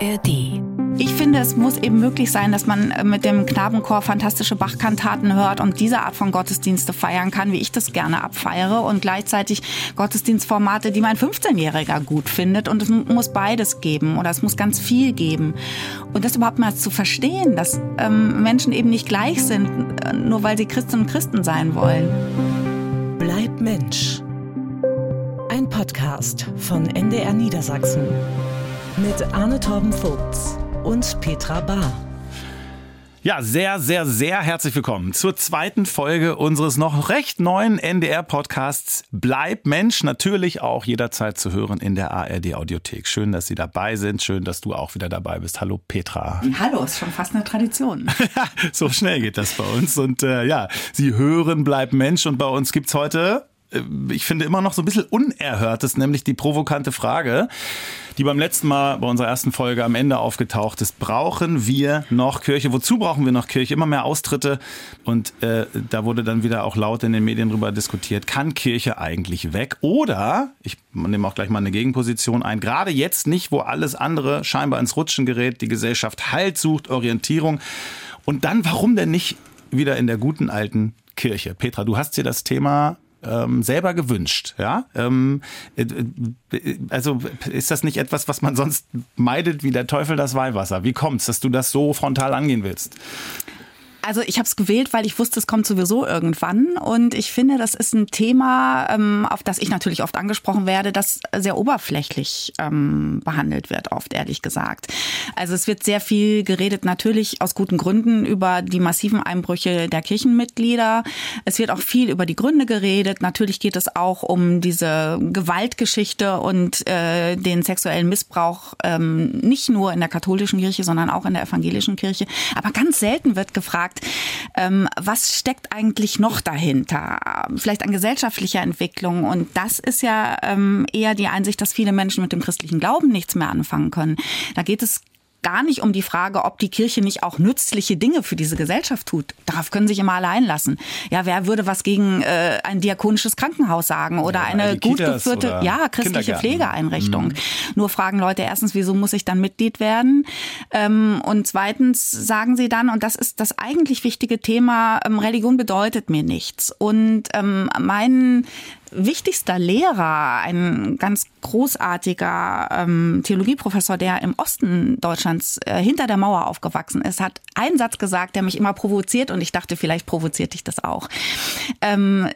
ARD. Ich finde, es muss eben möglich sein, dass man äh, mit dem Knabenchor fantastische Bachkantaten hört und diese Art von Gottesdienste feiern kann, wie ich das gerne abfeiere und gleichzeitig Gottesdienstformate, die mein 15-Jähriger gut findet und es muss beides geben oder es muss ganz viel geben. Und das überhaupt mal zu verstehen, dass ähm, Menschen eben nicht gleich sind, äh, nur weil sie Christinnen und Christen sein wollen. Bleib Mensch. Ein Podcast von NDR Niedersachsen mit Arne Torben Vogts und Petra Bahr. Ja, sehr, sehr, sehr herzlich willkommen zur zweiten Folge unseres noch recht neuen NDR-Podcasts Bleib Mensch. Natürlich auch jederzeit zu hören in der ARD-Audiothek. Schön, dass Sie dabei sind. Schön, dass du auch wieder dabei bist. Hallo, Petra. Hallo, ist schon fast eine Tradition. so schnell geht das bei uns. Und äh, ja, Sie hören Bleib Mensch. Und bei uns gibt's heute äh, ich finde immer noch so ein bisschen Unerhörtes, nämlich die provokante Frage, die beim letzten Mal bei unserer ersten Folge am Ende aufgetaucht ist. Brauchen wir noch Kirche? Wozu brauchen wir noch Kirche? Immer mehr Austritte. Und äh, da wurde dann wieder auch laut in den Medien drüber diskutiert, kann Kirche eigentlich weg? Oder, ich nehme auch gleich mal eine Gegenposition ein, gerade jetzt nicht, wo alles andere scheinbar ins Rutschen gerät, die Gesellschaft Halt sucht, Orientierung. Und dann, warum denn nicht wieder in der guten alten Kirche? Petra, du hast dir das Thema ähm, selber gewünscht. Ja, ähm, äh, äh, also ist das nicht etwas, was man sonst meidet wie der Teufel das Weihwasser? Wie kommt's, dass du das so frontal angehen willst? Also ich habe es gewählt, weil ich wusste, es kommt sowieso irgendwann. Und ich finde, das ist ein Thema, ähm, auf das ich natürlich oft angesprochen werde, das sehr oberflächlich ähm, behandelt wird, oft ehrlich gesagt. Also es wird sehr viel geredet, natürlich aus guten Gründen, über die massiven Einbrüche der Kirchenmitglieder. Es wird auch viel über die Gründe geredet. Natürlich geht es auch um diese Gewaltgeschichte und äh, den sexuellen Missbrauch, ähm, nicht nur in der katholischen Kirche, sondern auch in der evangelischen Kirche. Aber ganz selten wird gefragt, gefragt, ähm, was steckt eigentlich noch dahinter? Vielleicht an gesellschaftlicher Entwicklung. Und das ist ja ähm, eher die Einsicht, dass viele Menschen mit dem christlichen Glauben nichts mehr anfangen können. Da geht es gar nicht um die Frage, ob die Kirche nicht auch nützliche Dinge für diese Gesellschaft tut. Darauf können sich immer alle einlassen. Ja, wer würde was gegen äh, ein diakonisches Krankenhaus sagen oder ja, eine gut geführte, ja, christliche Pflegeeinrichtung? Mhm. Nur fragen Leute erstens, wieso muss ich dann Mitglied werden? Ähm, und zweitens sagen sie dann, und das ist das eigentlich wichtige Thema, ähm, Religion bedeutet mir nichts. Und ähm, mein wichtigster Lehrer, ein ganz großartiger ähm, Theologieprofessor, der im Osten Deutschlands äh, hinter der Mauer aufgewachsen ist, hat einen Satz gesagt, der mich immer provoziert und ich dachte, vielleicht provoziert dich das auch. Ähm,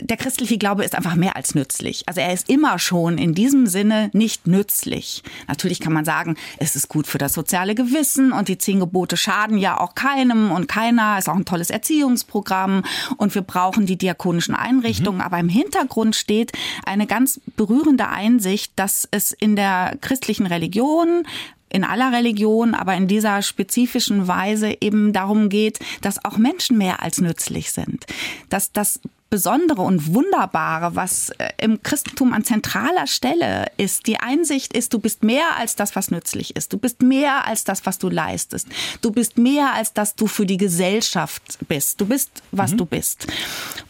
der christliche Glaube ist einfach mehr als nützlich. Also er ist immer schon in diesem Sinne nicht nützlich. Natürlich kann man sagen, es ist gut für das soziale Gewissen und die zehn Gebote schaden ja auch keinem und keiner. Ist auch ein tolles Erziehungsprogramm und wir brauchen die diakonischen Einrichtungen. Mhm. Aber im Hintergrund steht eine ganz berührende Einsicht, dass es in der christlichen Religion in aller Religion, aber in dieser spezifischen Weise eben darum geht, dass auch Menschen mehr als nützlich sind. Dass das Besondere und Wunderbare, was äh, im Christentum an zentraler Stelle ist, die Einsicht ist, du bist mehr als das, was nützlich ist. Du bist mehr als das, was du leistest. Du bist mehr als das, du für die Gesellschaft bist. Du bist, was mhm. du bist.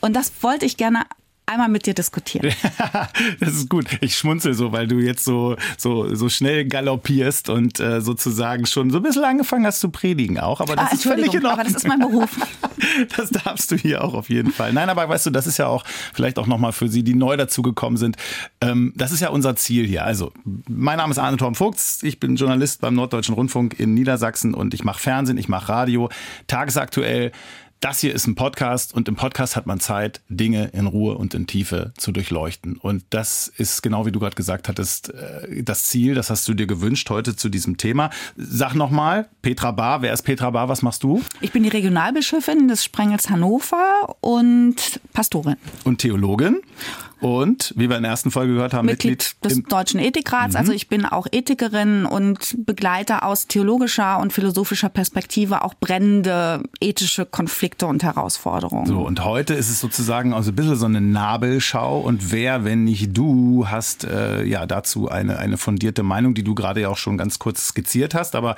Und das wollte ich gerne einmal mit dir diskutieren. das ist gut. Ich schmunzel so, weil du jetzt so, so, so schnell galoppierst und äh, sozusagen schon so ein bisschen angefangen hast zu predigen auch. Aber das ah, ist völlig in Ordnung. Aber das ist mein Beruf. das darfst du hier auch auf jeden Fall. Nein, aber weißt du, das ist ja auch vielleicht auch nochmal für Sie, die neu dazugekommen sind. Ähm, das ist ja unser Ziel hier. Also, mein Name ist Arne Torm Vogts. Ich bin Journalist beim Norddeutschen Rundfunk in Niedersachsen und ich mache Fernsehen, ich mache Radio, tagesaktuell das hier ist ein Podcast und im Podcast hat man Zeit, Dinge in Ruhe und in Tiefe zu durchleuchten. Und das ist genau wie du gerade gesagt hattest, äh, das Ziel, das hast du dir gewünscht heute zu diesem Thema. Sag nochmal, Petra Bar, wer ist Petra Bar, was machst du? Ich bin die Regionalbischöfin des Sprengels Hannover und Pastorin. Und Theologin? Und, wie wir in der ersten Folge gehört haben, Mitglied, Mitglied des Deutschen Ethikrats. Mhm. Also ich bin auch Ethikerin und begleite aus theologischer und philosophischer Perspektive auch brennende ethische Konflikte und Herausforderungen. So, und heute ist es sozusagen also ein bisschen so eine Nabelschau. Und wer, wenn nicht du, hast äh, ja dazu eine, eine fundierte Meinung, die du gerade ja auch schon ganz kurz skizziert hast. Aber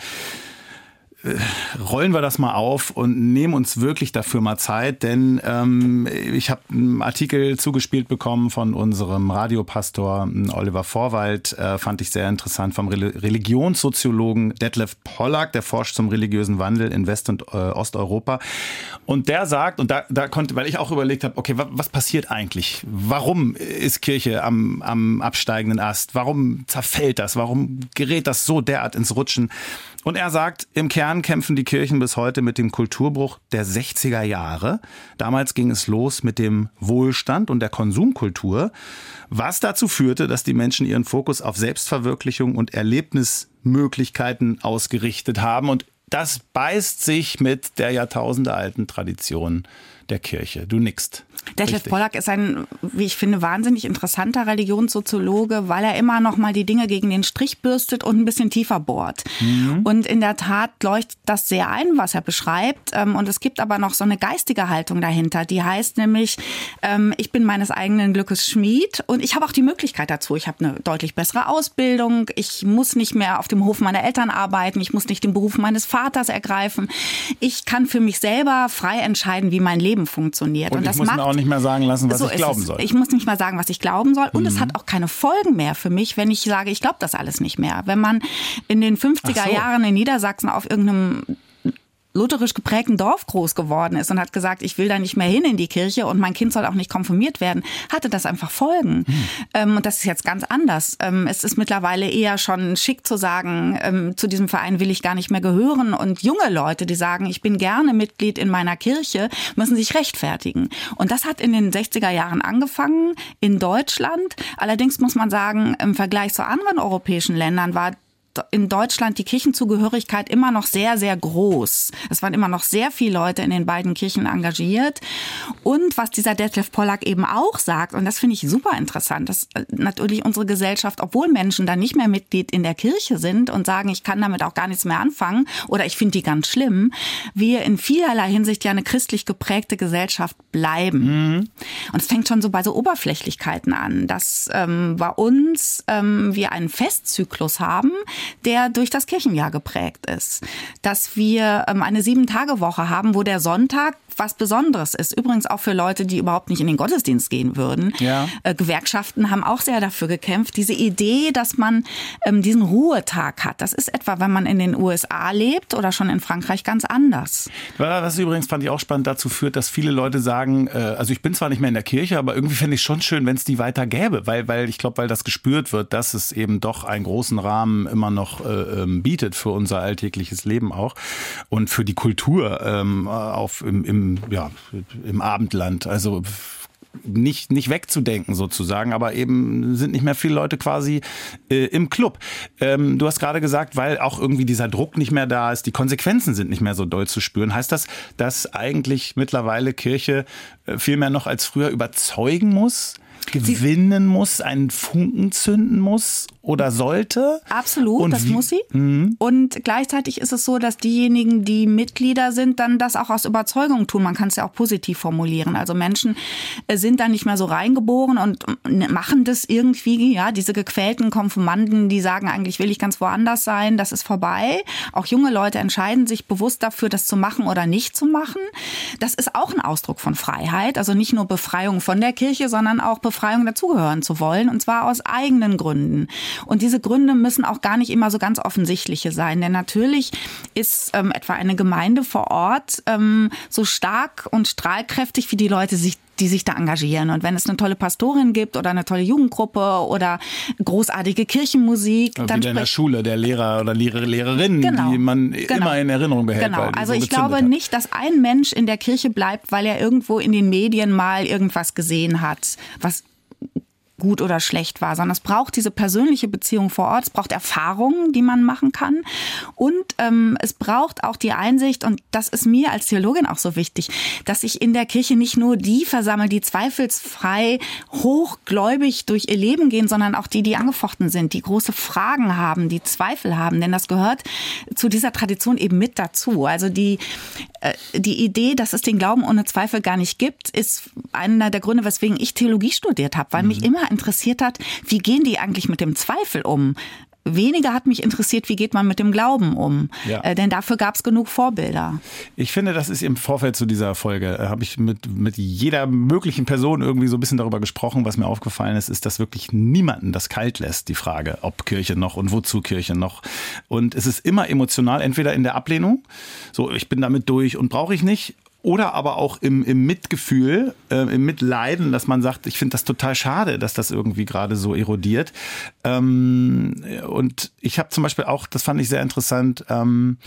rollen wir das mal auf und nehmen uns wirklich dafür mal Zeit, denn ähm, ich habe einen Artikel zugespielt bekommen von unserem Radiopastor Oliver Vorwald, äh, fand ich sehr interessant, vom Religionssoziologen Detlef Pollack, der forscht zum religiösen Wandel in West- und äh, Osteuropa. Und der sagt, und da, da konnte, weil ich auch überlegt habe, okay, was, was passiert eigentlich? Warum ist Kirche am, am absteigenden Ast? Warum zerfällt das? Warum gerät das so derart ins Rutschen? Und er sagt, im Kern kämpfen die Kirchen bis heute mit dem Kulturbruch der 60er Jahre. Damals ging es los mit dem Wohlstand und der Konsumkultur, was dazu führte, dass die Menschen ihren Fokus auf Selbstverwirklichung und Erlebnismöglichkeiten ausgerichtet haben. Und das beißt sich mit der jahrtausendealten Tradition der Kirche. Du nickst. Detlef Pollack ist ein, wie ich finde, wahnsinnig interessanter Religionssoziologe, weil er immer noch mal die Dinge gegen den Strich bürstet und ein bisschen tiefer bohrt. Mhm. Und in der Tat leuchtet das sehr ein, was er beschreibt. Ähm, und es gibt aber noch so eine geistige Haltung dahinter, die heißt nämlich, ähm, ich bin meines eigenen Glückes Schmied und ich habe auch die Möglichkeit dazu. Ich habe eine deutlich bessere Ausbildung. Ich muss nicht mehr auf dem Hof meiner Eltern arbeiten. Ich muss nicht den Beruf meines Vaters ergreifen. Ich kann für mich selber frei entscheiden, wie mein Leben funktioniert. Und, und das macht auch nicht mehr sagen lassen, was so ich glauben soll. Ich muss nicht mal sagen, was ich glauben soll. Und mhm. es hat auch keine Folgen mehr für mich, wenn ich sage, ich glaube das alles nicht mehr. Wenn man in den 50er so. Jahren in Niedersachsen auf irgendeinem lutherisch geprägten Dorf groß geworden ist und hat gesagt, ich will da nicht mehr hin in die Kirche und mein Kind soll auch nicht konfirmiert werden, hatte das einfach Folgen. Hm. Und das ist jetzt ganz anders. Ähm, es ist mittlerweile eher schon schick zu sagen, ähm, zu diesem Verein will ich gar nicht mehr gehören. Und junge Leute, die sagen, ich bin gerne Mitglied in meiner Kirche, müssen sich rechtfertigen. Und das hat in den 60er Jahren angefangen in Deutschland. Allerdings muss man sagen, im Vergleich zu anderen europäischen Ländern war in Deutschland die Kirchenzugehörigkeit immer noch sehr, sehr groß. Es waren immer noch sehr viele Leute in den beiden Kirchen engagiert. Und was dieser Detlef Pollack eben auch sagt, und das finde ich super interessant, dass äh, natürlich unsere Gesellschaft, obwohl Menschen dann nicht mehr Mitglied in der Kirche sind und sagen, ich kann damit auch gar nichts mehr anfangen oder ich finde die ganz schlimm, wir in vielerlei Hinsicht ja eine christlich geprägte Gesellschaft bleiben. Mhm. Und es fängt schon so bei so Oberflächlichkeiten an, dass ähm, bei uns ähm, wir einen Festzyklus haben, der durch das Kirchenjahr geprägt ist. Dass wir ähm, eine Sieben-Tage-Woche haben, wo der Sonntag was Besonderes ist. Übrigens auch für Leute, die überhaupt nicht in den Gottesdienst gehen würden. Ja. Äh, Gewerkschaften haben auch sehr dafür gekämpft. Diese Idee, dass man ähm, diesen Ruhetag hat, das ist etwa, wenn man in den USA lebt oder schon in Frankreich ganz anders. Was übrigens fand ich auch spannend dazu führt, dass viele Leute sagen, äh, also ich bin zwar nicht mehr in der Kirche, aber irgendwie fände ich schon schön, wenn es die weiter gäbe, weil, weil ich glaube, weil das gespürt wird, dass es eben doch einen großen Rahmen immer noch äh, ähm, bietet für unser alltägliches Leben auch und für die Kultur ähm, auf im, im ja, im Abendland. Also nicht, nicht wegzudenken sozusagen, aber eben sind nicht mehr viele Leute quasi äh, im Club. Ähm, du hast gerade gesagt, weil auch irgendwie dieser Druck nicht mehr da ist, die Konsequenzen sind nicht mehr so doll zu spüren. Heißt das, dass eigentlich mittlerweile Kirche äh, viel mehr noch als früher überzeugen muss? gewinnen muss, einen Funken zünden muss oder sollte. Absolut, und das wie? muss sie. Mhm. Und gleichzeitig ist es so, dass diejenigen, die Mitglieder sind, dann das auch aus Überzeugung tun. Man kann es ja auch positiv formulieren. Also Menschen äh, sind da nicht mehr so reingeboren und machen das irgendwie, ja, diese gequälten Konfirmanden, die sagen, eigentlich will ich ganz woanders sein, das ist vorbei. Auch junge Leute entscheiden sich bewusst dafür, das zu machen oder nicht zu machen. Das ist auch ein Ausdruck von Freiheit. Also nicht nur Befreiung von der Kirche, sondern auch Befreiung dazugehören zu wollen. Und zwar aus eigenen Gründen. Und diese Gründe müssen auch gar nicht immer so ganz offensichtliche sein. Denn natürlich ist ähm, etwa eine Gemeinde vor Ort ähm, so stark und strahlkräftig, wie die Leute sich die sich da engagieren. Und wenn es eine tolle Pastorin gibt oder eine tolle Jugendgruppe oder großartige Kirchenmusik, ja, dann in der Schule der Lehrer oder Lehrer, Lehrerin, genau, die man genau, immer in Erinnerung behält. Genau. also so ich glaube hat. nicht, dass ein Mensch in der Kirche bleibt, weil er irgendwo in den Medien mal irgendwas gesehen hat, was gut oder schlecht war, sondern es braucht diese persönliche Beziehung vor Ort, es braucht Erfahrungen, die man machen kann und ähm, es braucht auch die Einsicht, und das ist mir als Theologin auch so wichtig, dass ich in der Kirche nicht nur die versammle, die zweifelsfrei hochgläubig durch ihr Leben gehen, sondern auch die, die angefochten sind, die große Fragen haben, die Zweifel haben, denn das gehört zu dieser Tradition eben mit dazu. Also die, äh, die Idee, dass es den Glauben ohne Zweifel gar nicht gibt, ist einer der Gründe, weswegen ich Theologie studiert habe, weil mhm. mich immer interessiert hat, wie gehen die eigentlich mit dem Zweifel um? weniger hat mich interessiert, wie geht man mit dem Glauben um. Ja. Äh, denn dafür gab es genug Vorbilder. Ich finde, das ist im Vorfeld zu dieser Folge, äh, habe ich mit, mit jeder möglichen Person irgendwie so ein bisschen darüber gesprochen. Was mir aufgefallen ist, ist, dass wirklich niemanden das kalt lässt, die Frage, ob Kirche noch und wozu Kirche noch. Und es ist immer emotional, entweder in der Ablehnung, so ich bin damit durch und brauche ich nicht, oder aber auch im, im Mitgefühl, äh, im Mitleiden, dass man sagt, ich finde das total schade, dass das irgendwie gerade so erodiert. Ähm, und ich habe zum Beispiel auch, das fand ich sehr interessant, ähm,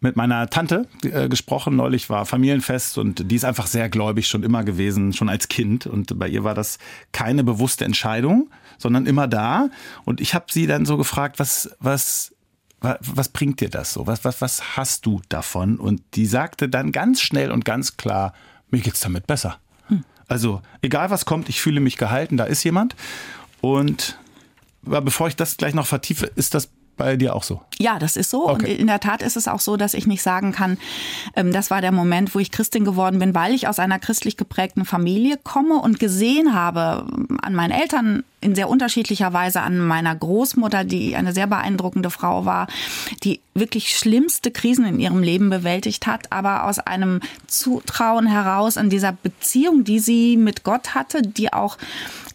mit meiner Tante äh, gesprochen. Neulich war Familienfest und die ist einfach sehr gläubig schon immer gewesen, schon als Kind. Und bei ihr war das keine bewusste Entscheidung, sondern immer da. Und ich habe sie dann so gefragt, was, was was bringt dir das so? Was, was, was hast du davon? Und die sagte dann ganz schnell und ganz klar, mir geht's damit besser. Hm. Also, egal was kommt, ich fühle mich gehalten, da ist jemand. Und bevor ich das gleich noch vertiefe, ist das bei dir auch so? Ja, das ist so. Okay. Und in der Tat ist es auch so, dass ich nicht sagen kann, ähm, das war der Moment, wo ich Christin geworden bin, weil ich aus einer christlich geprägten Familie komme und gesehen habe ähm, an meinen Eltern in sehr unterschiedlicher Weise an meiner Großmutter, die eine sehr beeindruckende Frau war, die wirklich schlimmste Krisen in ihrem Leben bewältigt hat, aber aus einem Zutrauen heraus in dieser Beziehung, die sie mit Gott hatte, die auch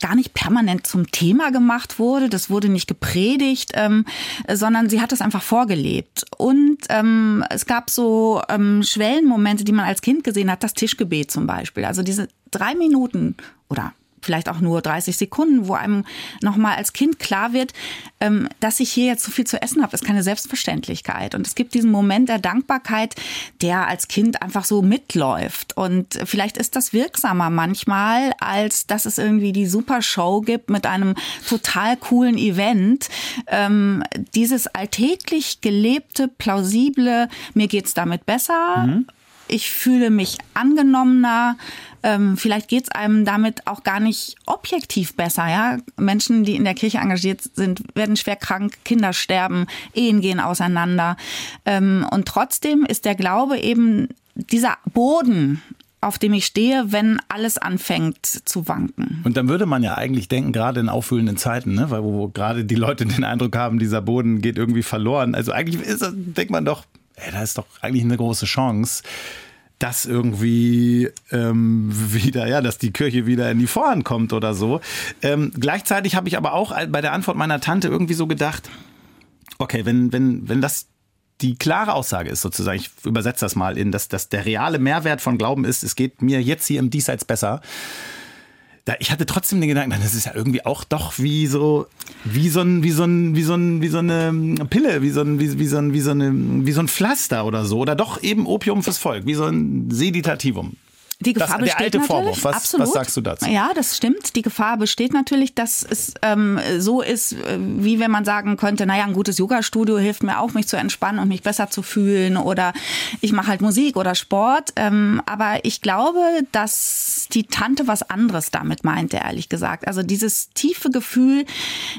gar nicht permanent zum Thema gemacht wurde. Das wurde nicht gepredigt, ähm, sondern sie hat es einfach vorgelebt. Und ähm, es gab so ähm, Schwellenmomente, die man als Kind gesehen hat, das Tischgebet zum Beispiel. Also diese drei Minuten oder vielleicht auch nur 30 Sekunden, wo einem nochmal als Kind klar wird, ähm, dass ich hier jetzt so viel zu essen habe, ist keine Selbstverständlichkeit. Und es gibt diesen Moment der Dankbarkeit, der als Kind einfach so mitläuft. Und vielleicht ist das wirksamer manchmal, als dass es irgendwie die super Show gibt mit einem total coolen Event. Ähm, dieses alltäglich gelebte, plausible, mir geht's damit besser. Mhm. Ich fühle mich angenommener, ähm, vielleicht geht es einem damit auch gar nicht objektiv besser. Ja? Menschen, die in der Kirche engagiert sind, werden schwer krank, Kinder sterben, Ehen gehen auseinander. Ähm, und trotzdem ist der Glaube eben dieser Boden, auf dem ich stehe, wenn alles anfängt zu wanken. Und dann würde man ja eigentlich denken, gerade in auffüllenden Zeiten, ne, weil wo, wo gerade die Leute den Eindruck haben, dieser Boden geht irgendwie verloren. Also eigentlich ist, denkt man doch, ey, da ist doch eigentlich eine große Chance dass irgendwie ähm, wieder, ja, dass die Kirche wieder in die Vorhand kommt oder so. Ähm, gleichzeitig habe ich aber auch bei der Antwort meiner Tante irgendwie so gedacht, okay, wenn, wenn, wenn das die klare Aussage ist sozusagen, ich übersetze das mal in, dass, dass der reale Mehrwert von Glauben ist, es geht mir jetzt hier im Diesseits besser, da, ich hatte trotzdem den Gedanken, das ist ja irgendwie auch doch wie so, wie so ein, wie so ein, wie so ein, wie so eine Pille, wie so ein, wie, wie so ein, wie so eine, wie so ein Pflaster oder so, oder doch eben Opium fürs Volk, wie so ein Seditativum. Die Gefahr das, besteht der alte natürlich. Vorwurf. Was, Absolut. was sagst du dazu? Ja, das stimmt. Die Gefahr besteht natürlich, dass es ähm, so ist, äh, wie wenn man sagen könnte, naja, ein gutes Yoga-Studio hilft mir auch, mich zu entspannen und mich besser zu fühlen oder ich mache halt Musik oder Sport. Ähm, aber ich glaube, dass die Tante was anderes damit meinte, ehrlich gesagt. Also dieses tiefe Gefühl,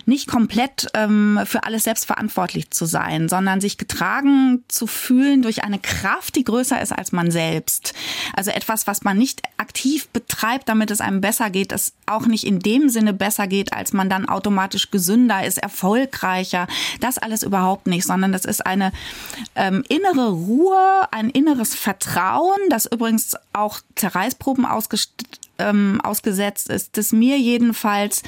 nicht komplett ähm, für alles selbst verantwortlich zu sein, sondern sich getragen zu fühlen durch eine Kraft, die größer ist als man selbst. Also etwas, was man man nicht aktiv betreibt, damit es einem besser geht, es auch nicht in dem Sinne besser geht, als man dann automatisch gesünder ist, erfolgreicher. Das alles überhaupt nicht, sondern das ist eine ähm, innere Ruhe, ein inneres Vertrauen, das übrigens auch Zerreißproben ausgestellt ähm, ausgesetzt ist, das mir jedenfalls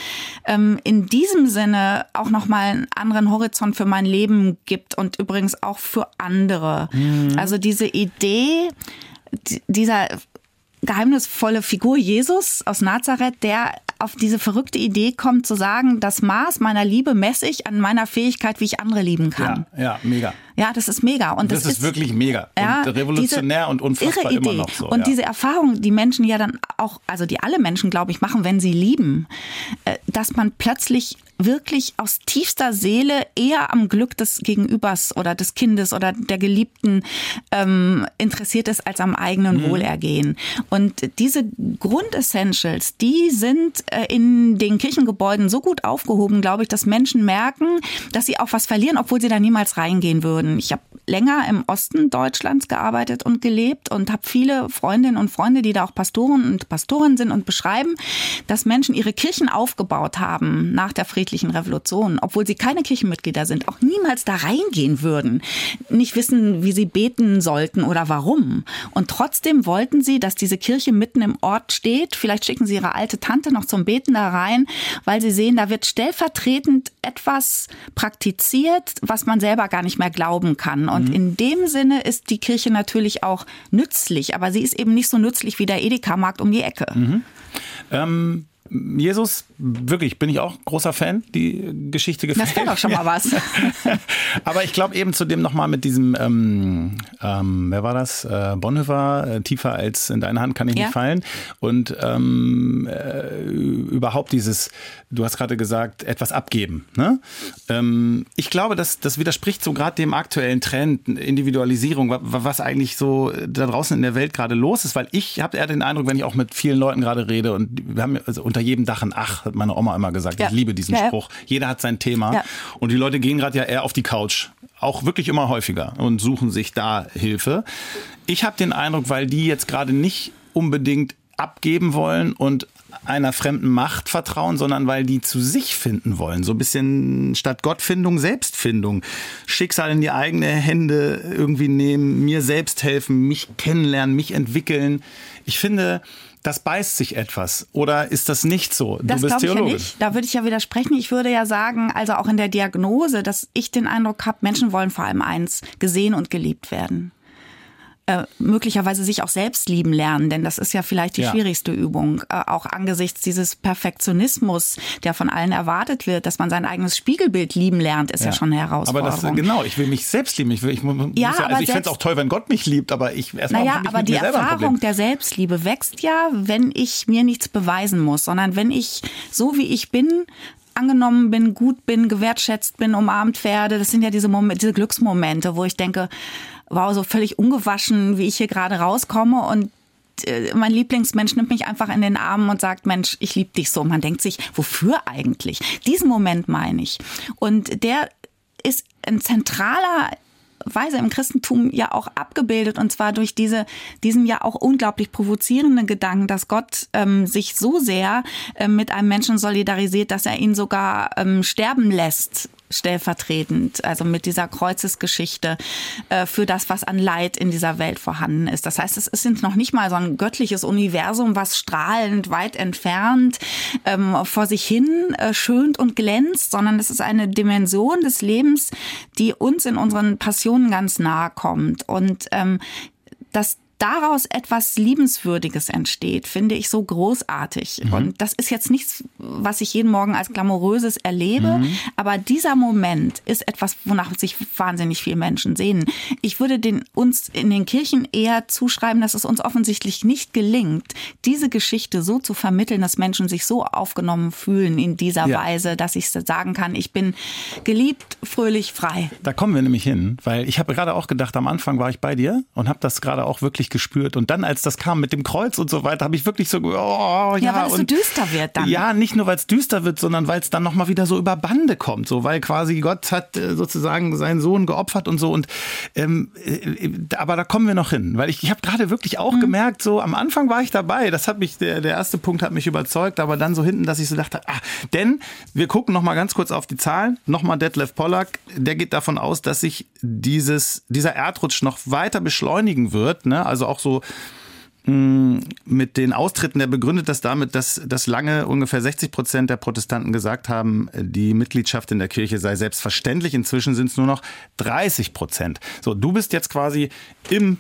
ähm, in diesem Sinne auch nochmal einen anderen Horizont für mein Leben gibt und übrigens auch für andere. Mhm. Also diese Idee, dieser geheimnisvolle Figur Jesus aus Nazareth, der auf diese verrückte Idee kommt zu sagen, das Maß meiner Liebe messe ich an meiner Fähigkeit, wie ich andere lieben kann. Ja, ja mega. Ja, das ist mega. Und das, das ist, ist, wirklich mega. Ja, und revolutionär und unfassbar irre Idee. immer noch so. Und ja. diese Erfahrung, die Menschen ja dann auch, also die alle Menschen, glaube ich, machen, wenn sie lieben, äh, dass man plötzlich wirklich aus tiefster Seele eher am Glück des Gegenübers oder des Kindes oder der Geliebten ähm, interessiert ist als am eigenen mhm. Wohlergehen. Und diese Grundessentials, die sind äh, in den Kirchengebäuden so gut aufgehoben, glaube ich, dass Menschen merken, dass sie auch was verlieren, obwohl sie da niemals reingehen würden würden. Ich habe länger im Osten Deutschlands gearbeitet und gelebt und habe viele Freundinnen und Freunde, die da auch Pastoren und Pastorinnen sind und beschreiben, dass Menschen ihre Kirchen aufgebaut haben nach der friedlichen Revolution, obwohl sie keine Kirchenmitglieder sind, auch niemals da reingehen würden, nicht wissen, wie sie beten sollten oder warum. Und trotzdem wollten sie, dass diese Kirche mitten im Ort steht. Vielleicht schicken sie ihre alte Tante noch zum Beten da rein, weil sie sehen, da wird stellvertretend etwas praktiziert, was man selber gar nicht mehr glauben kann. Und mhm. in dem Sinne ist die Kirche natürlich auch nützlich, aber sie ist eben nicht so nützlich wie der Edeka-Markt um die Ecke. Mhm. Ähm Jesus, wirklich, bin ich auch großer Fan. Die Geschichte gefällt Das wäre doch schon mal was. Aber ich glaube eben zu dem nochmal mit diesem, ähm, ähm, wer war das? Äh, Bonhoeffer, äh, tiefer als in deine Hand kann ich ja. nicht fallen. Und ähm, äh, überhaupt dieses, du hast gerade gesagt, etwas abgeben. Ne? Ähm, ich glaube, das, das widerspricht so gerade dem aktuellen Trend, Individualisierung, was eigentlich so da draußen in der Welt gerade los ist. Weil ich habe eher den Eindruck, wenn ich auch mit vielen Leuten gerade rede und wir haben also unter jedem Dach ein Ach, hat meine Oma immer gesagt. Ja. Ich liebe diesen ja, Spruch. Jeder hat sein Thema. Und die Leute gehen gerade ja eher auf die Couch. Auch wirklich immer häufiger und suchen sich da Hilfe. Ich habe den Eindruck, weil die jetzt gerade nicht unbedingt abgeben wollen und einer fremden Macht vertrauen, sondern weil die zu sich finden wollen. So ein bisschen statt Gottfindung Selbstfindung. Schicksal in die eigene Hände irgendwie nehmen, mir selbst helfen, mich kennenlernen, mich entwickeln. Ich finde, das beißt sich etwas. Oder ist das nicht so? Du das bist Theologin. Ich ja nicht. Da würde ich ja widersprechen. Ich würde ja sagen, also auch in der Diagnose, dass ich den Eindruck habe, Menschen wollen vor allem eins, gesehen und geliebt werden äh, möglicherweise sich auch selbst lieben lernen, denn das ist ja vielleicht die ja. schwierigste Übung, äh, auch angesichts dieses Perfektionismus, der von allen erwartet wird, dass man sein eigenes Spiegelbild lieben lernt, ist ja, ja schon eine Herausforderung. Aber das genau, ich will mich selbst lieben. Ich will, ich ja, ja also ich fände es auch toll, wenn Gott mich liebt, aber ich erstmal naja, aber die Erfahrung der Selbstliebe wächst ja, wenn ich mir nichts beweisen muss, sondern wenn ich so wie ich bin angenommen bin, gut bin, gewertschätzt bin, umarmt werde. Das sind ja diese Momente, diese Glücksmomente, wo ich denke, wow, so völlig ungewaschen, wie ich hier gerade rauskomme und äh, mein Lieblingsmensch nimmt mich einfach in den Arm und sagt, Mensch, ich liebe dich so. Man denkt sich, wofür eigentlich? Diesen Moment meine ich. Und der ist ein zentraler Weise im Christentum ja auch abgebildet und zwar durch diese diesen ja auch unglaublich provozierenden Gedanken, dass Gott ähm, sich so sehr ähm, mit einem Menschen solidarisiert, dass er ihn sogar ähm, sterben lässt stellvertretend, also mit dieser Kreuzesgeschichte äh, für das, was an Leid in dieser Welt vorhanden ist. Das heißt, es ist noch nicht mal so ein göttliches Universum, was strahlend weit entfernt ähm, vor sich hin äh, schönt und glänzt, sondern es ist eine Dimension des Lebens, die uns in unseren Passionen ganz nahe kommt. Und ähm, das daraus etwas Liebenswürdiges entsteht, finde ich so großartig. Mhm. Und das ist jetzt nichts, was ich jeden Morgen als glamouröses erlebe, mhm. aber dieser Moment ist etwas, wonach sich wahnsinnig viele Menschen sehnen. Ich würde den, uns in den Kirchen eher zuschreiben, dass es uns offensichtlich nicht gelingt, diese Geschichte so zu vermitteln, dass Menschen sich so aufgenommen fühlen in dieser ja. Weise, dass ich sagen kann, ich bin geliebt, fröhlich, frei. Da kommen wir nämlich hin, weil ich habe gerade auch gedacht, am Anfang war ich bei dir und habe das gerade auch wirklich wirklich gespürt. Und dann, als das kam mit dem Kreuz und so weiter, habe ich wirklich so, oh, ja. Ja, weil es so düster wird dann. Ja, nicht nur, weil es düster wird, sondern weil es dann nochmal wieder so über Bande kommt. So, weil quasi Gott hat äh, sozusagen seinen Sohn geopfert und so. Und ähm, äh, aber da kommen wir noch hin. Weil ich, ich habe gerade wirklich auch mhm. gemerkt, so am Anfang war ich dabei. Das hat mich, der, der erste Punkt hat mich überzeugt, aber dann so hinten, dass ich so dachte, ah, denn wir gucken nochmal ganz kurz auf die Zahlen. Nochmal Detlef Pollack, der geht davon aus, dass sich dieses, dieser Erdrutsch noch weiter beschleunigen wird. Ne? Also auch so mm, mit den Austritten, der begründet das damit, dass, dass lange ungefähr 60 Prozent der Protestanten gesagt haben, die Mitgliedschaft in der Kirche sei selbstverständlich. Inzwischen sind es nur noch 30 Prozent. So, du bist jetzt quasi im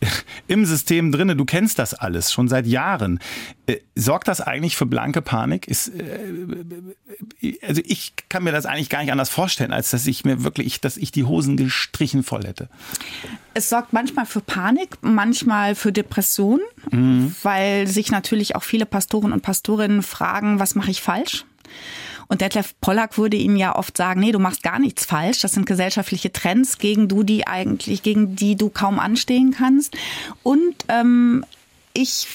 im System drinne, du kennst das alles schon seit Jahren. Äh, sorgt das eigentlich für blanke Panik? Ist, äh, also ich kann mir das eigentlich gar nicht anders vorstellen, als dass ich mir wirklich, dass ich die Hosen gestrichen voll hätte. Es sorgt manchmal für Panik, manchmal für Depression, mhm. weil sich natürlich auch viele Pastoren und Pastorinnen fragen, was mache ich falsch? Und Detlef Pollack würde ihnen ja oft sagen, nee, du machst gar nichts falsch. Das sind gesellschaftliche Trends, gegen du die eigentlich, gegen die du kaum anstehen kannst. Und ähm, ich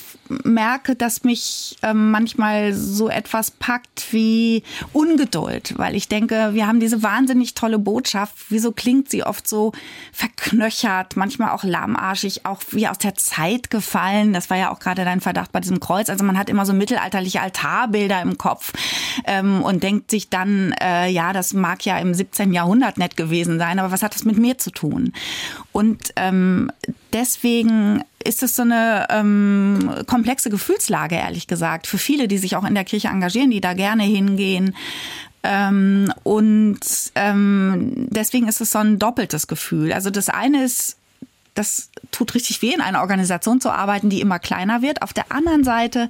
merke, dass mich ähm, manchmal so etwas packt wie Ungeduld, weil ich denke, wir haben diese wahnsinnig tolle Botschaft. Wieso klingt sie oft so verknöchert, manchmal auch lahmarschig, auch wie aus der Zeit gefallen? Das war ja auch gerade dein Verdacht bei diesem Kreuz. Also man hat immer so mittelalterliche Altarbilder im Kopf ähm, und denkt sich dann, äh, ja, das mag ja im 17. Jahrhundert nett gewesen sein, aber was hat das mit mir zu tun? Und ähm, deswegen ist es so eine ähm, komplexe Gefühlslage, ehrlich gesagt, für viele, die sich auch in der Kirche engagieren, die da gerne hingehen. Ähm, und ähm, deswegen ist es so ein doppeltes Gefühl. Also das eine ist, das tut richtig weh, in einer Organisation zu arbeiten, die immer kleiner wird. Auf der anderen Seite,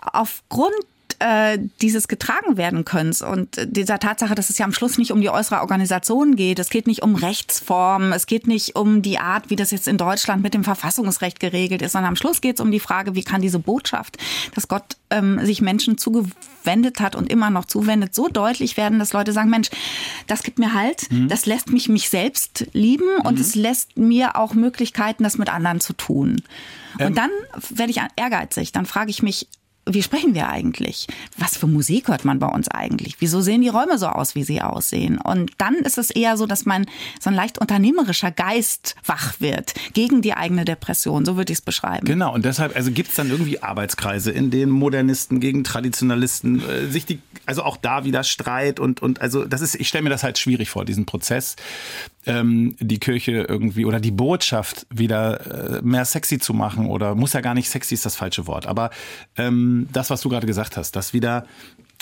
aufgrund äh, dieses getragen werden können und dieser Tatsache, dass es ja am Schluss nicht um die äußere Organisation geht, es geht nicht um Rechtsformen, es geht nicht um die Art, wie das jetzt in Deutschland mit dem Verfassungsrecht geregelt ist, sondern am Schluss geht es um die Frage, wie kann diese Botschaft, dass Gott ähm, sich Menschen zugewendet hat und immer noch zuwendet, so deutlich werden, dass Leute sagen, Mensch, das gibt mir Halt, mhm. das lässt mich mich selbst lieben mhm. und es lässt mir auch Möglichkeiten, das mit anderen zu tun. Und ähm. dann werde ich ehrgeizig, dann frage ich mich, wie sprechen wir eigentlich? Was für Musik hört man bei uns eigentlich? Wieso sehen die Räume so aus, wie sie aussehen? Und dann ist es eher so, dass man so ein leicht unternehmerischer Geist wach wird gegen die eigene Depression. So würde ich es beschreiben. Genau. Und deshalb, also gibt es dann irgendwie Arbeitskreise, in denen Modernisten gegen Traditionalisten äh, sich die, also auch da wieder Streit und, und also das ist, ich stelle mir das halt schwierig vor, diesen Prozess, ähm, die Kirche irgendwie oder die Botschaft wieder äh, mehr sexy zu machen oder muss ja gar nicht sexy ist das falsche Wort, aber ähm, das, was du gerade gesagt hast, das wieder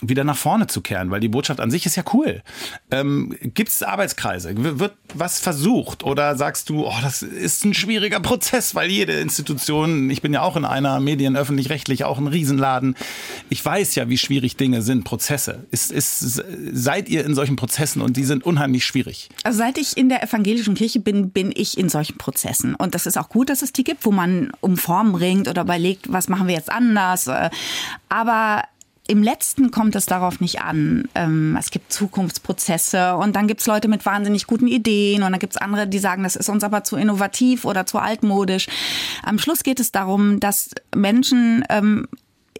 wieder nach vorne zu kehren, weil die Botschaft an sich ist ja cool. Ähm, Gibt es Arbeitskreise? Wird was versucht? Oder sagst du, oh, das ist ein schwieriger Prozess, weil jede Institution, ich bin ja auch in einer Medien öffentlich-rechtlich, auch ein Riesenladen. Ich weiß ja, wie schwierig Dinge sind, Prozesse. Ist, ist, seid ihr in solchen Prozessen und die sind unheimlich schwierig? Also seit ich in der evangelischen Kirche bin, bin ich in solchen Prozessen. Und das ist auch gut, dass es die gibt, wo man um Formen ringt oder überlegt, was machen wir jetzt anders. Aber im letzten kommt es darauf nicht an. Ähm, es gibt Zukunftsprozesse und dann gibt es Leute mit wahnsinnig guten Ideen und dann gibt es andere, die sagen, das ist uns aber zu innovativ oder zu altmodisch. Am Schluss geht es darum, dass Menschen ähm,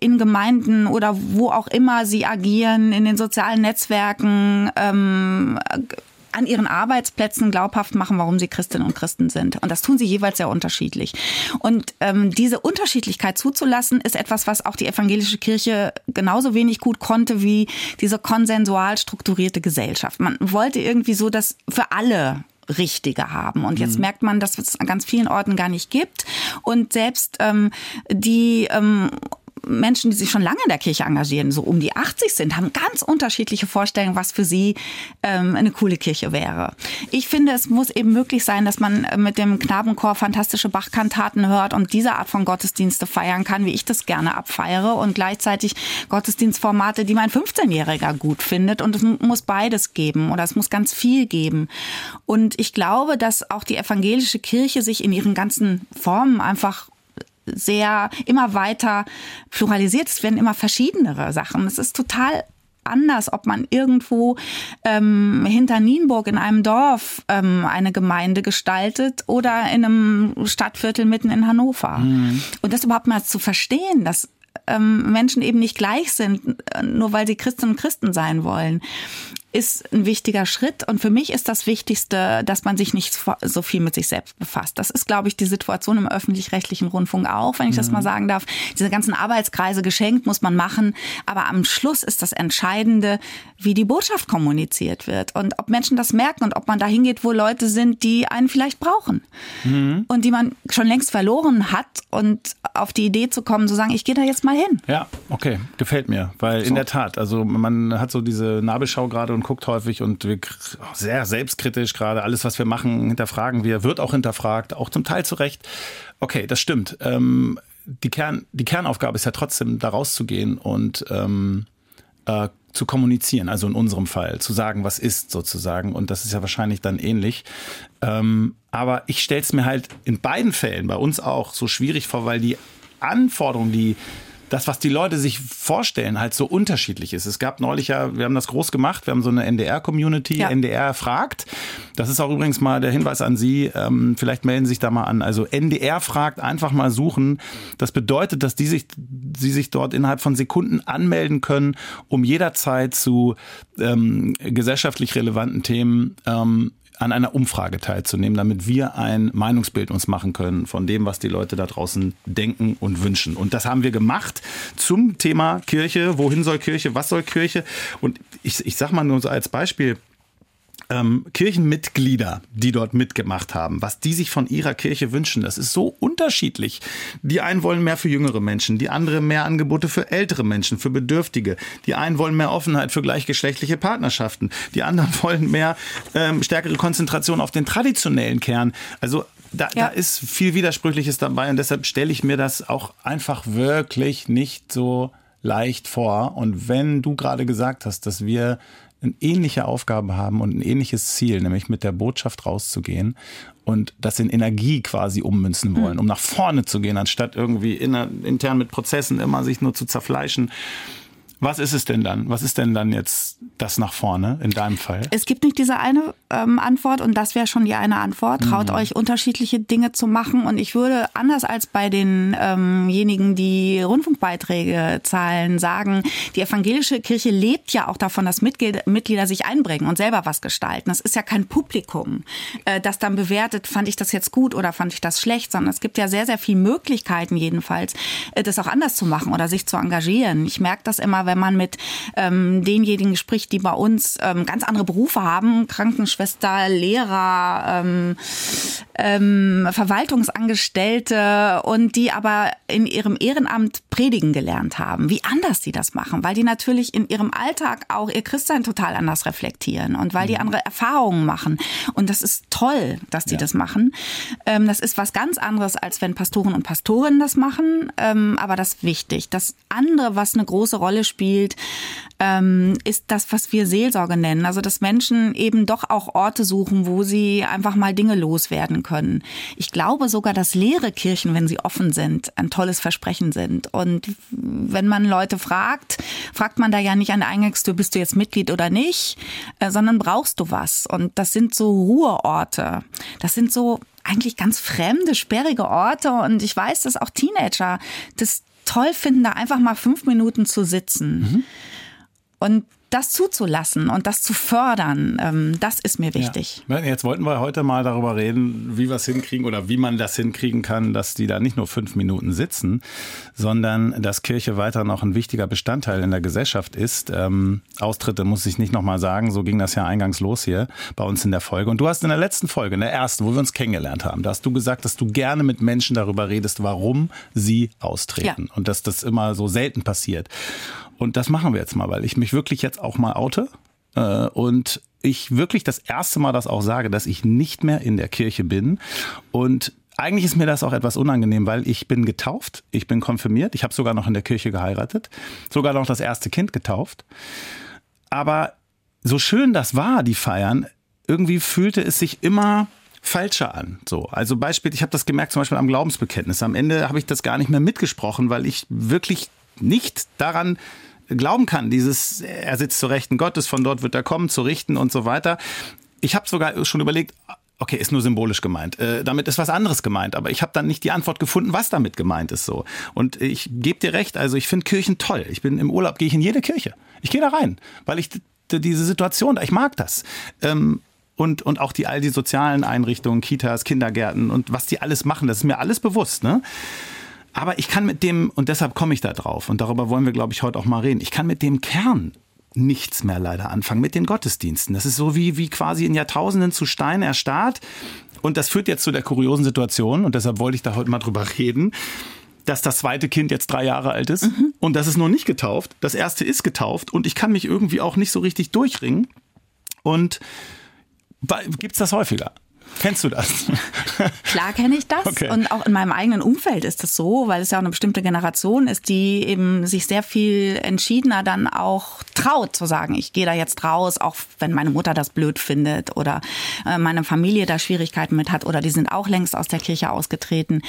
in Gemeinden oder wo auch immer sie agieren, in den sozialen Netzwerken, ähm, an ihren Arbeitsplätzen glaubhaft machen, warum sie Christinnen und Christen sind. Und das tun sie jeweils sehr unterschiedlich. Und ähm, diese Unterschiedlichkeit zuzulassen, ist etwas, was auch die evangelische Kirche genauso wenig gut konnte wie diese konsensual strukturierte Gesellschaft. Man wollte irgendwie so, dass für alle Richtige haben. Und jetzt mhm. merkt man, dass es an ganz vielen Orten gar nicht gibt. Und selbst ähm, die ähm, Menschen, die sich schon lange in der Kirche engagieren, so um die 80 sind, haben ganz unterschiedliche Vorstellungen, was für sie ähm, eine coole Kirche wäre. Ich finde, es muss eben möglich sein, dass man äh, mit dem Knabenchor fantastische Bachkantaten hört und diese Art von Gottesdienste feiern kann, wie ich das gerne abfeiere und gleichzeitig Gottesdienstformate, die mein 15-Jähriger gut findet und es muss beides geben oder es muss ganz viel geben. Und ich glaube, dass auch die evangelische Kirche sich in ihren ganzen Formen einfach sehr immer weiter pluralisiert. Es werden immer verschiedenere Sachen. Es ist total anders, ob man irgendwo ähm, hinter Nienburg in einem Dorf ähm, eine Gemeinde gestaltet oder in einem Stadtviertel mitten in Hannover. Mhm. Und das überhaupt mal zu verstehen, dass ähm, Menschen eben nicht gleich sind, äh, nur weil sie Christinnen und Christen sein wollen ist ein wichtiger Schritt. Und für mich ist das Wichtigste, dass man sich nicht so viel mit sich selbst befasst. Das ist, glaube ich, die Situation im öffentlich-rechtlichen Rundfunk auch, wenn ich das mal mhm. sagen darf. Diese ganzen Arbeitskreise geschenkt muss man machen. Aber am Schluss ist das Entscheidende, wie die Botschaft kommuniziert wird und ob Menschen das merken und ob man da hingeht, wo Leute sind, die einen vielleicht brauchen mhm. und die man schon längst verloren hat und auf die Idee zu kommen, zu sagen, ich gehe da jetzt mal hin. Ja, okay, gefällt mir, weil so. in der Tat, also man hat so diese Nabelschau gerade und guckt häufig und wir sehr selbstkritisch gerade alles, was wir machen, hinterfragen wir, wird auch hinterfragt, auch zum Teil zu Recht. Okay, das stimmt. Ähm, die, Kern, die Kernaufgabe ist ja trotzdem, da rauszugehen und ähm, äh, zu kommunizieren, also in unserem Fall, zu sagen, was ist sozusagen. Und das ist ja wahrscheinlich dann ähnlich. Ähm, aber ich stelle es mir halt in beiden Fällen, bei uns auch, so schwierig vor, weil die Anforderungen, die das, was die Leute sich vorstellen, halt so unterschiedlich ist. Es gab neulich ja, wir haben das groß gemacht, wir haben so eine NDR-Community, ja. NDR fragt. Das ist auch übrigens mal der Hinweis an Sie, ähm, vielleicht melden Sie sich da mal an. Also NDR fragt, einfach mal suchen. Das bedeutet, dass die sich, Sie sich dort innerhalb von Sekunden anmelden können, um jederzeit zu ähm, gesellschaftlich relevanten Themen ähm, an einer Umfrage teilzunehmen, damit wir ein Meinungsbild uns machen können von dem, was die Leute da draußen denken und wünschen. Und das haben wir gemacht zum Thema Kirche. Wohin soll Kirche? Was soll Kirche? Und ich, ich sag mal nur so als Beispiel, ähm, Kirchenmitglieder, die dort mitgemacht haben, was die sich von ihrer Kirche wünschen, das ist so unterschiedlich. Die einen wollen mehr für jüngere Menschen, die anderen mehr Angebote für ältere Menschen, für Bedürftige. Die einen wollen mehr Offenheit für gleichgeschlechtliche Partnerschaften. Die anderen wollen mehr ähm, stärkere Konzentration auf den traditionellen Kern. Also da, ja. da ist viel Widersprüchliches dabei und deshalb stelle ich mir das auch einfach wirklich nicht so leicht vor. Und wenn du gerade gesagt hast, dass wir eine ähnliche Aufgabe haben und ein ähnliches Ziel, nämlich mit der Botschaft rauszugehen und das in Energie quasi ummünzen wollen, mhm. um nach vorne zu gehen, anstatt irgendwie intern mit Prozessen immer sich nur zu zerfleischen. Was ist es denn dann? Was ist denn dann jetzt das nach vorne in deinem Fall? Es gibt nicht diese eine ähm, Antwort und das wäre schon die eine Antwort. Traut mhm. euch unterschiedliche Dinge zu machen und ich würde anders als bei denjenigen, ähm die Rundfunkbeiträge zahlen, sagen, die evangelische Kirche lebt ja auch davon, dass Mitglieder sich einbringen und selber was gestalten. Das ist ja kein Publikum, äh, das dann bewertet, fand ich das jetzt gut oder fand ich das schlecht, sondern es gibt ja sehr, sehr viele Möglichkeiten jedenfalls, äh, das auch anders zu machen oder sich zu engagieren. Ich merke das immer, wenn man mit ähm, denjenigen spricht, die bei uns ähm, ganz andere Berufe haben, Krankenschwester, Lehrer, ähm, ähm, Verwaltungsangestellte und die aber in ihrem Ehrenamt predigen gelernt haben, wie anders sie das machen, weil die natürlich in ihrem Alltag auch ihr Christsein total anders reflektieren und weil die mhm. andere Erfahrungen machen. Und das ist toll, dass die ja. das machen. Ähm, das ist was ganz anderes, als wenn Pastoren und Pastorinnen das machen. Ähm, aber das ist wichtig. Das andere, was eine große Rolle spielt, spielt, ähm, ist das, was wir Seelsorge nennen. Also, dass Menschen eben doch auch Orte suchen, wo sie einfach mal Dinge loswerden können. Ich glaube sogar, dass leere Kirchen, wenn sie offen sind, ein tolles Versprechen sind. Und wenn man Leute fragt, fragt man da ja nicht an der Eingangstür, bist du jetzt Mitglied oder nicht, äh, sondern brauchst du was. Und das sind so Ruheorte. Das sind so eigentlich ganz fremde, sperrige Orte. Und ich weiß, dass auch Teenager das toll finden, da einfach mal fünf Minuten zu sitzen. Mhm. Und das zuzulassen und das zu fördern, ähm, das ist mir wichtig. Ja. Jetzt wollten wir heute mal darüber reden, wie wir es hinkriegen oder wie man das hinkriegen kann, dass die da nicht nur fünf Minuten sitzen, sondern dass Kirche weiter noch ein wichtiger Bestandteil in der Gesellschaft ist. Ähm, Austritte muss ich nicht nochmal sagen, so ging das ja eingangs los hier bei uns in der Folge. Und du hast in der letzten Folge, in der ersten, wo wir uns kennengelernt haben, da hast du gesagt, dass du gerne mit Menschen darüber redest, warum sie austreten ja. und dass das immer so selten passiert. Und das machen wir jetzt mal, weil ich mich wirklich jetzt auch mal oute äh, und ich wirklich das erste Mal das auch sage, dass ich nicht mehr in der Kirche bin und eigentlich ist mir das auch etwas unangenehm, weil ich bin getauft, ich bin konfirmiert, ich habe sogar noch in der Kirche geheiratet, sogar noch das erste Kind getauft. Aber so schön das war, die Feiern, irgendwie fühlte es sich immer falscher an. So, also Beispiel, ich habe das gemerkt zum Beispiel am Glaubensbekenntnis. Am Ende habe ich das gar nicht mehr mitgesprochen, weil ich wirklich nicht daran glauben kann, dieses, er sitzt zur Rechten Gottes, von dort wird er kommen, zu richten und so weiter. Ich habe sogar schon überlegt, okay, ist nur symbolisch gemeint. Äh, damit ist was anderes gemeint, aber ich habe dann nicht die Antwort gefunden, was damit gemeint ist so. Und ich gebe dir recht, also ich finde Kirchen toll. Ich bin im Urlaub, gehe ich in jede Kirche. Ich gehe da rein, weil ich diese Situation, ich mag das. Ähm, und, und auch die all die sozialen Einrichtungen, Kitas, Kindergärten und was die alles machen, das ist mir alles bewusst. Ne? Aber ich kann mit dem, und deshalb komme ich da drauf, und darüber wollen wir, glaube ich, heute auch mal reden, ich kann mit dem Kern nichts mehr leider anfangen, mit den Gottesdiensten. Das ist so wie, wie quasi in Jahrtausenden zu Stein erstarrt. Und das führt jetzt zu der kuriosen Situation, und deshalb wollte ich da heute mal drüber reden, dass das zweite Kind jetzt drei Jahre alt ist mhm. und das ist noch nicht getauft. Das erste ist getauft und ich kann mich irgendwie auch nicht so richtig durchringen. Und gibt's das häufiger? Kennst du das? Klar kenne ich das. Okay. Und auch in meinem eigenen Umfeld ist das so, weil es ja auch eine bestimmte Generation ist, die eben sich sehr viel entschiedener dann auch traut zu sagen, ich gehe da jetzt raus, auch wenn meine Mutter das blöd findet oder äh, meine Familie da Schwierigkeiten mit hat oder die sind auch längst aus der Kirche ausgetreten.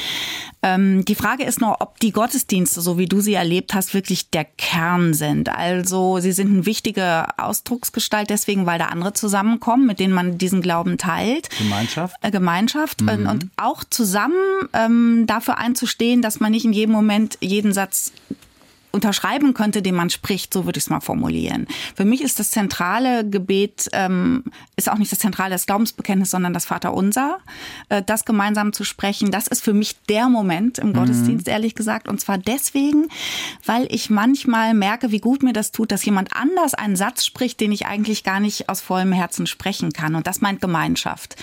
Ähm, die Frage ist nur, ob die Gottesdienste, so wie du sie erlebt hast, wirklich der Kern sind. Also sie sind eine wichtige Ausdrucksgestalt deswegen, weil da andere zusammenkommen, mit denen man diesen Glauben teilt. Gemeinschaft. Gemeinschaft. Äh, Gemeinschaft mhm. und auch zusammen ähm, dafür einzustehen, dass man nicht in jedem Moment jeden Satz unterschreiben könnte, den man spricht, so würde ich es mal formulieren. Für mich ist das zentrale Gebet, ähm, ist auch nicht das zentrale das Glaubensbekenntnis, sondern das Vaterunser. Äh, das gemeinsam zu sprechen, das ist für mich der Moment im mhm. Gottesdienst, ehrlich gesagt. Und zwar deswegen, weil ich manchmal merke, wie gut mir das tut, dass jemand anders einen Satz spricht, den ich eigentlich gar nicht aus vollem Herzen sprechen kann. Und das meint Gemeinschaft.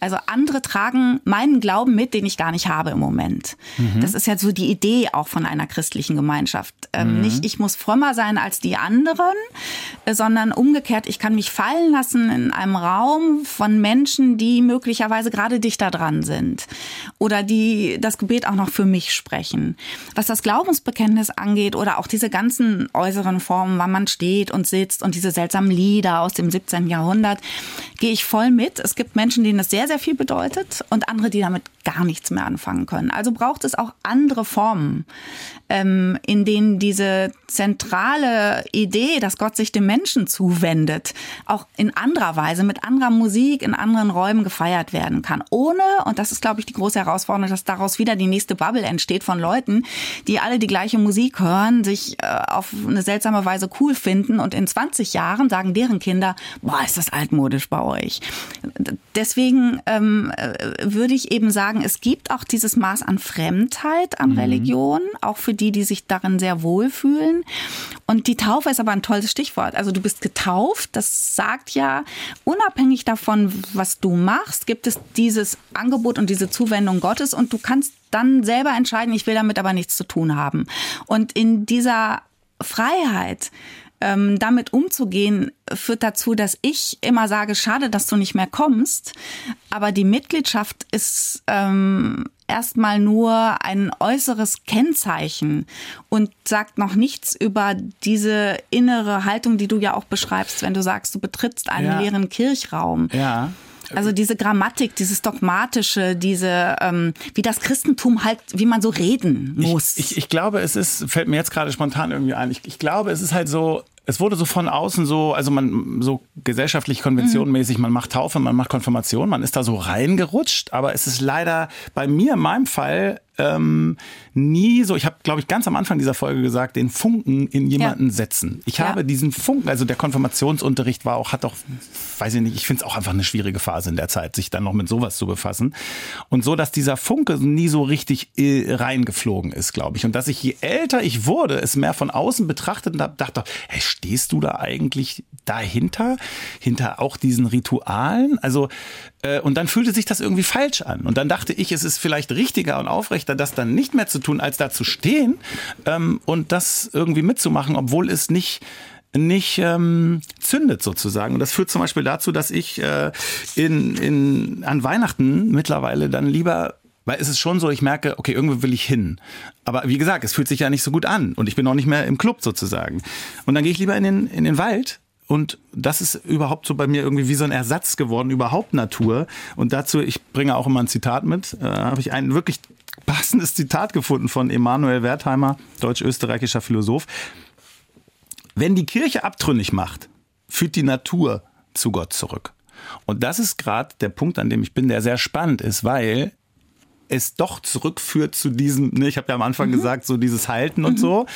Also andere tragen meinen Glauben mit, den ich gar nicht habe im Moment. Mhm. Das ist ja so die Idee auch von einer christlichen Gemeinschaft ähm, mhm. Nicht, ich muss frömmer sein als die anderen, äh, sondern umgekehrt, ich kann mich fallen lassen in einem Raum von Menschen, die möglicherweise gerade dichter dran sind oder die das Gebet auch noch für mich sprechen. Was das Glaubensbekenntnis angeht oder auch diese ganzen äußeren Formen, wann man steht und sitzt und diese seltsamen Lieder aus dem 17. Jahrhundert, gehe ich voll mit. Es gibt Menschen, denen das sehr, sehr viel bedeutet und andere, die damit gar nichts mehr anfangen können. Also braucht es auch andere Formen, ähm, in denen diese zentrale Idee, dass Gott sich dem Menschen zuwendet, auch in anderer Weise, mit anderer Musik, in anderen Räumen gefeiert werden kann. Ohne, und das ist, glaube ich, die große Herausforderung, dass daraus wieder die nächste Bubble entsteht von Leuten, die alle die gleiche Musik hören, sich äh, auf eine seltsame Weise cool finden und in 20 Jahren sagen deren Kinder, boah, ist das altmodisch bei euch. Deswegen ähm, äh, würde ich eben sagen, es gibt auch dieses Maß an Fremdheit an mhm. Religion, auch für die, die sich darin sehr wohlfühlen. Und die Taufe ist aber ein tolles Stichwort. Also du bist getauft, das sagt ja, unabhängig davon, was du machst, gibt es dieses Angebot und diese Zuwendung Gottes und du kannst dann selber entscheiden, ich will damit aber nichts zu tun haben. Und in dieser Freiheit ähm, damit umzugehen, führt dazu, dass ich immer sage, schade, dass du nicht mehr kommst. Aber die Mitgliedschaft ist ähm, erstmal nur ein äußeres Kennzeichen und sagt noch nichts über diese innere Haltung, die du ja auch beschreibst, wenn du sagst, du betrittst einen ja. leeren Kirchraum. Ja. Also diese Grammatik, dieses Dogmatische, diese, ähm, wie das Christentum halt, wie man so reden muss. Ich, ich, ich glaube, es ist, fällt mir jetzt gerade spontan irgendwie ein, ich, ich glaube, es ist halt so, es wurde so von außen so, also man so gesellschaftlich konventionenmäßig, man macht Taufe, man macht Konfirmation, man ist da so reingerutscht, aber es ist leider bei mir in meinem Fall ähm, nie so, ich habe, glaube ich, ganz am Anfang dieser Folge gesagt, den Funken in jemanden ja. setzen. Ich ja. habe diesen Funken, also der Konfirmationsunterricht war auch, hat auch, weiß ich nicht, ich finde es auch einfach eine schwierige Phase in der Zeit, sich dann noch mit sowas zu befassen. Und so, dass dieser Funke nie so richtig äh, reingeflogen ist, glaube ich. Und dass ich, je älter ich wurde, es mehr von außen betrachtet und dachte, hey, stehst du da eigentlich dahinter? Hinter auch diesen Ritualen? Also, und dann fühlte sich das irgendwie falsch an. Und dann dachte ich, es ist vielleicht richtiger und aufrechter, das dann nicht mehr zu tun, als da zu stehen ähm, und das irgendwie mitzumachen, obwohl es nicht nicht ähm, zündet sozusagen. Und das führt zum Beispiel dazu, dass ich äh, in, in, an Weihnachten mittlerweile dann lieber weil es ist schon so, ich merke, okay, irgendwo will ich hin. Aber wie gesagt, es fühlt sich ja nicht so gut an und ich bin auch nicht mehr im Club sozusagen. Und dann gehe ich lieber in den, in den Wald und das ist überhaupt so bei mir irgendwie wie so ein Ersatz geworden, überhaupt Natur. Und dazu, ich bringe auch immer ein Zitat mit, äh, habe ich ein wirklich passendes Zitat gefunden von Emanuel Wertheimer, deutsch-österreichischer Philosoph. Wenn die Kirche abtrünnig macht, führt die Natur zu Gott zurück. Und das ist gerade der Punkt, an dem ich bin, der sehr spannend ist, weil es doch zurückführt zu diesem, ne, ich habe ja am Anfang mhm. gesagt, so dieses Halten und mhm. so,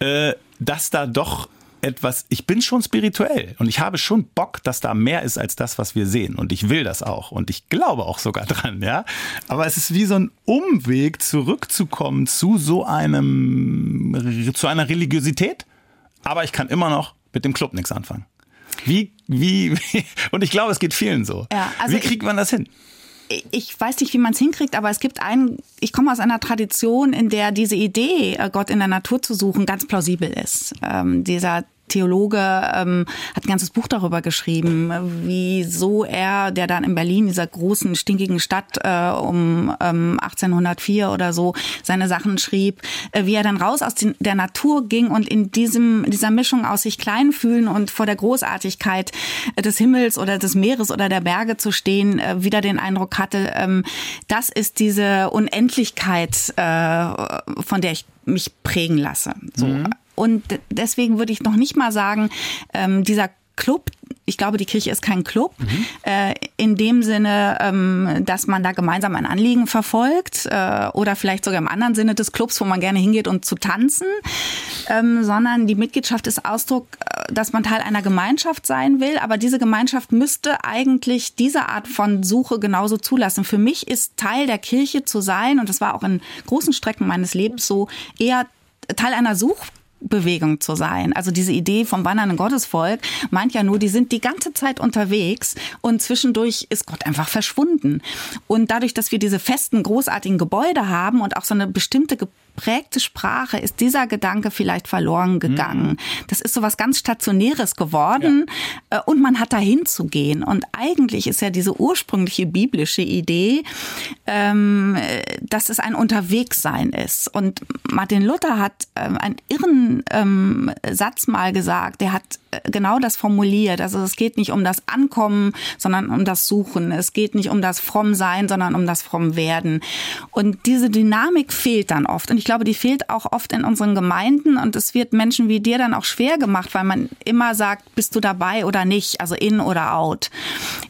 äh, dass da doch etwas, ich bin schon spirituell und ich habe schon Bock, dass da mehr ist als das, was wir sehen. Und ich will das auch und ich glaube auch sogar dran, ja. Aber es ist wie so ein Umweg, zurückzukommen zu so einem, zu einer Religiosität. Aber ich kann immer noch mit dem Club nichts anfangen. Wie, wie, wie und ich glaube, es geht vielen so. Ja, also wie kriegt man das hin? ich weiß nicht, wie man es hinkriegt, aber es gibt einen, ich komme aus einer Tradition, in der diese Idee, äh, Gott in der Natur zu suchen, ganz plausibel ist. Ähm, dieser Theologe ähm, hat ein ganzes Buch darüber geschrieben, wieso er, der dann in Berlin, dieser großen, stinkigen Stadt äh, um ähm, 1804 oder so, seine Sachen schrieb, äh, wie er dann raus aus den, der Natur ging und in diesem, dieser Mischung aus sich klein fühlen und vor der Großartigkeit des Himmels oder des Meeres oder der Berge zu stehen, äh, wieder den Eindruck hatte, ähm, das ist diese Unendlichkeit, äh, von der ich mich prägen lasse. So. Mhm. Und deswegen würde ich noch nicht mal sagen, ähm, dieser Club, ich glaube, die Kirche ist kein Club, mhm. äh, in dem Sinne, ähm, dass man da gemeinsam ein Anliegen verfolgt äh, oder vielleicht sogar im anderen Sinne des Clubs, wo man gerne hingeht und um zu tanzen, ähm, sondern die Mitgliedschaft ist Ausdruck, äh, dass man Teil einer Gemeinschaft sein will, aber diese Gemeinschaft müsste eigentlich diese Art von Suche genauso zulassen. Für mich ist Teil der Kirche zu sein, und das war auch in großen Strecken meines Lebens so, eher Teil einer Such Bewegung zu sein. Also diese Idee vom wandernden Gottesvolk meint ja nur, die sind die ganze Zeit unterwegs und zwischendurch ist Gott einfach verschwunden. Und dadurch, dass wir diese festen, großartigen Gebäude haben und auch so eine bestimmte geprägte Sprache ist dieser Gedanke vielleicht verloren gegangen. Mhm. Das ist so was ganz Stationäres geworden ja. Äh, und man hat dahin zu gehen. Und eigentlich ist ja diese ursprüngliche biblische Idee, ähm, dass es ein Unterwegssein ist. Und Martin Luther hat ähm, einen irren ähm, Satz mal gesagt. Der hat äh, genau das formuliert. Also es geht nicht um das Ankommen, sondern um das Suchen. Es geht nicht um das Frommsein, sondern um das Frommwerden. Und diese Dynamik fehlt dann oft. Und ich glaube, die fehlt auch oft in unseren Gemeinden und es wird Menschen wie dir dann auch schwer gemacht, weil man immer sagt, bist du dabei oder nicht, also in oder out.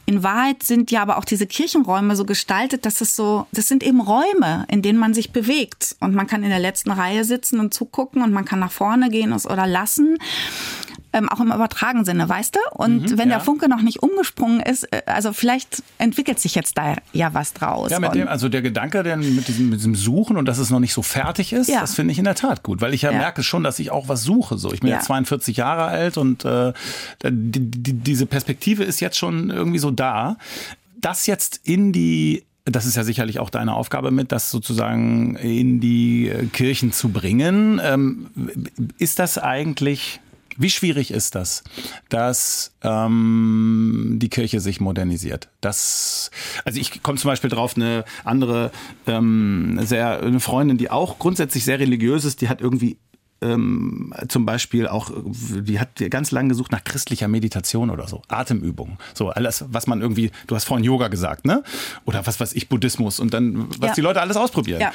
In Wahrheit sind ja aber auch diese Kirchenräume so gestaltet, dass es so, das sind eben Räume, in denen man sich bewegt und man kann in der letzten Reihe sitzen und zugucken und man kann nach vorne gehen oder lassen ähm, auch im übertragenen Sinne, weißt du? Und mhm, wenn ja. der Funke noch nicht umgesprungen ist, äh, also vielleicht entwickelt sich jetzt da ja was draus. Ja, mit dem, also der Gedanke der, mit, diesem, mit diesem Suchen und dass es noch nicht so fertig ist, ja. das finde ich in der Tat gut, weil ich ja, ja, merke schon, dass ich auch was suche. So, ich bin ja, 42 Jahre alt und äh, die, die, diese Perspektive ist jetzt schon irgendwie so da. Das jetzt in die das ist ja sicherlich auch deine Aufgabe mit, das sozusagen in die äh, Kirchen zu bringen. Ähm, ist das eigentlich wie schwierig ist das, dass ähm, die Kirche sich modernisiert? Das, also ich komme zum Beispiel drauf, eine andere ähm, sehr eine Freundin, die auch grundsätzlich sehr religiös ist, die hat irgendwie ähm, zum Beispiel auch, die hat ganz lange gesucht nach christlicher Meditation oder so, Atemübungen, so alles, was man irgendwie, du hast vorhin Yoga gesagt, ne? Oder was weiß ich, Buddhismus und dann, was ja. die Leute alles ausprobieren. Ja.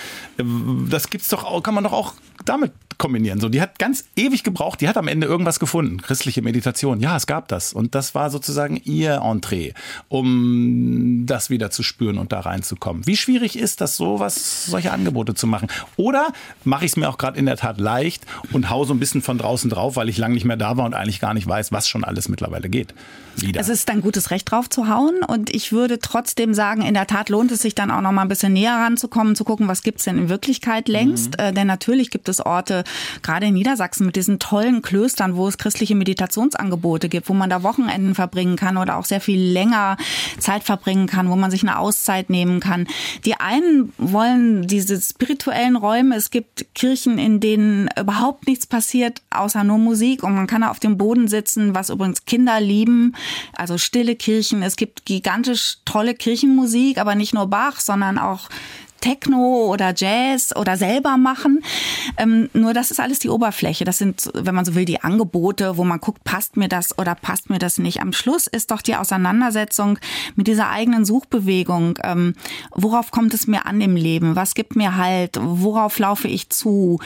Das gibt's doch, auch, kann man doch auch damit kombinieren. So, die hat ganz ewig gebraucht, die hat am Ende irgendwas gefunden. Christliche Meditation. Ja, es gab das. Und das war sozusagen ihr Entree, um das wieder zu spüren und da reinzukommen. Wie schwierig ist das, sowas, solche Angebote zu machen? Oder mache ich es mir auch gerade in der Tat leicht und hau so ein bisschen von draußen drauf, weil ich lange nicht mehr da war und eigentlich gar nicht weiß, was schon alles mittlerweile geht. Wieder. Es ist ein gutes Recht drauf zu hauen und ich würde trotzdem sagen, in der Tat lohnt es sich dann auch noch mal ein bisschen näher ranzukommen, zu gucken, was gibt's denn in Wirklichkeit längst. Mhm. Äh, denn natürlich gibt es Orte, gerade in Niedersachsen mit diesen tollen Klöstern, wo es christliche Meditationsangebote gibt, wo man da Wochenenden verbringen kann oder auch sehr viel länger Zeit verbringen kann, wo man sich eine Auszeit nehmen kann. Die einen wollen diese spirituellen Räume. Es gibt Kirchen, in denen überhaupt nichts passiert, außer nur Musik und man kann auf dem Boden sitzen, was übrigens Kinder lieben. Also stille Kirchen. Es gibt gigantisch tolle Kirchenmusik, aber nicht nur Bach, sondern auch Techno oder Jazz oder selber machen. Ähm, nur das ist alles die Oberfläche. Das sind, wenn man so will, die Angebote, wo man guckt, passt mir das oder passt mir das nicht. Am Schluss ist doch die Auseinandersetzung mit dieser eigenen Suchbewegung. Ähm, worauf kommt es mir an im Leben? Was gibt mir Halt? Worauf laufe ich zu?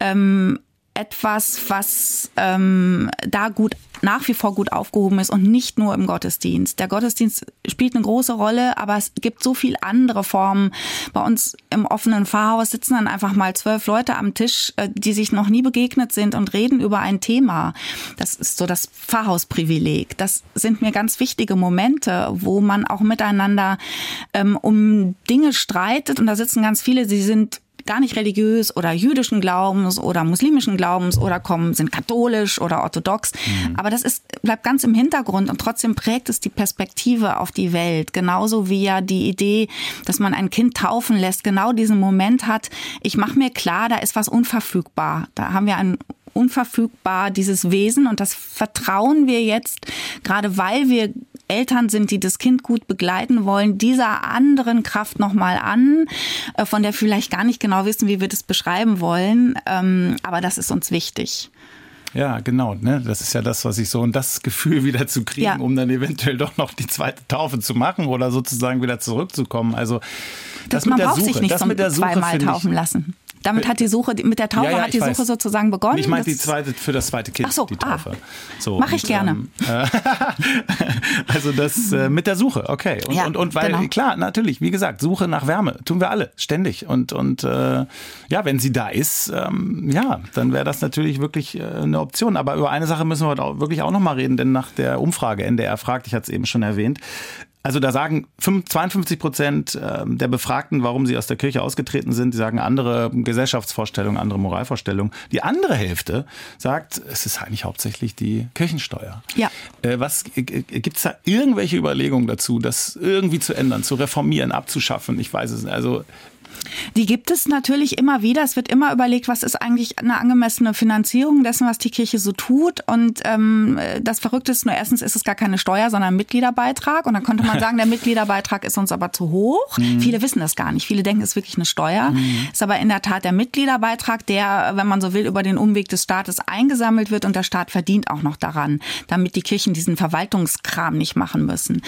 Ähm, etwas, was ähm, da gut nach wie vor gut aufgehoben ist und nicht nur im Gottesdienst. Der Gottesdienst spielt eine große Rolle, aber es gibt so viel andere Formen. Bei uns im offenen Pfarrhaus sitzen dann einfach mal zwölf Leute am Tisch, äh, die sich noch nie begegnet sind und reden über ein Thema. Das ist so das Pfarrhausprivileg. Das sind mir ganz wichtige Momente, wo man auch miteinander ähm, um Dinge streitet und da sitzen ganz viele, sie sind gar nicht religiös oder jüdischen Glaubens oder muslimischen Glaubens oder kommen, sind katholisch oder orthodox. Mhm. Aber das ist, bleibt ganz im Hintergrund und trotzdem prägt es die Perspektive auf die Welt. Genauso wie ja die Idee, dass man ein Kind taufen lässt, genau diesen Moment hat, ich mache mir klar, da ist was unverfügbar. Da haben wir ein unverfügbar, dieses Wesen. Und das vertrauen wir jetzt, gerade weil wir Eltern sind, die das Kind gut begleiten wollen, dieser anderen Kraft nochmal an, äh, von der vielleicht gar nicht genau wissen, wie wir das beschreiben wollen. Ähm, aber das ist uns wichtig. Ja, genau. Ne? Das ist ja das, was ich so und das Gefühl wieder zu kriegen, ja. um dann eventuell doch noch die zweite Taufe zu machen oder sozusagen wieder zurückzukommen. Also das, das mit der Suche, das mit der Suche zweimal taufen lassen. Damit hat die Suche, mit der Taufe ja, ja, hat die weiß. Suche sozusagen begonnen. Ich meine die zweite für das zweite Kind, Ach so, die Taufe. Ah, so, Mache ich gerne. Ähm, äh, also das äh, mit der Suche, okay. Und, ja, und, und weil, genau. klar, natürlich, wie gesagt, Suche nach Wärme tun wir alle, ständig. Und, und äh, ja, wenn sie da ist, ähm, ja, dann wäre das natürlich wirklich äh, eine Option. Aber über eine Sache müssen wir heute auch, wirklich auch nochmal reden, denn nach der Umfrage, NDR fragt, ich hatte es eben schon erwähnt, also da sagen 52 Prozent ähm, der Befragten, warum sie aus der Kirche ausgetreten sind. Die sagen andere Gesellschaftsvorstellungen, andere Moralvorstellungen. Die andere Hälfte sagt, es ist eigentlich hauptsächlich die Kirchensteuer. Ja. Äh, was gibt es da irgendwelche Überlegungen dazu, das irgendwie zu ändern, zu reformieren, abzuschaffen? Ich weiß es nicht. Also die gibt es natürlich immer wieder. Es wird immer überlegt, was ist eigentlich eine angemessene Finanzierung dessen, was die Kirche so tut. Und ähm, das Verrückte ist nur, erstens ist es gar keine Steuer, sondern ein Mitgliederbeitrag. Und dann könnte man sagen, der Mitgliederbeitrag ist uns aber zu hoch. Mhm. Viele wissen das gar nicht. Viele denken, es ist wirklich eine Steuer. Mhm. Ist aber in der Tat der Mitgliederbeitrag, der, wenn man so will, über den Umweg des Staates eingesammelt wird. Und der Staat verdient auch noch daran, damit die Kirchen diesen Verwaltungskram nicht machen müssen.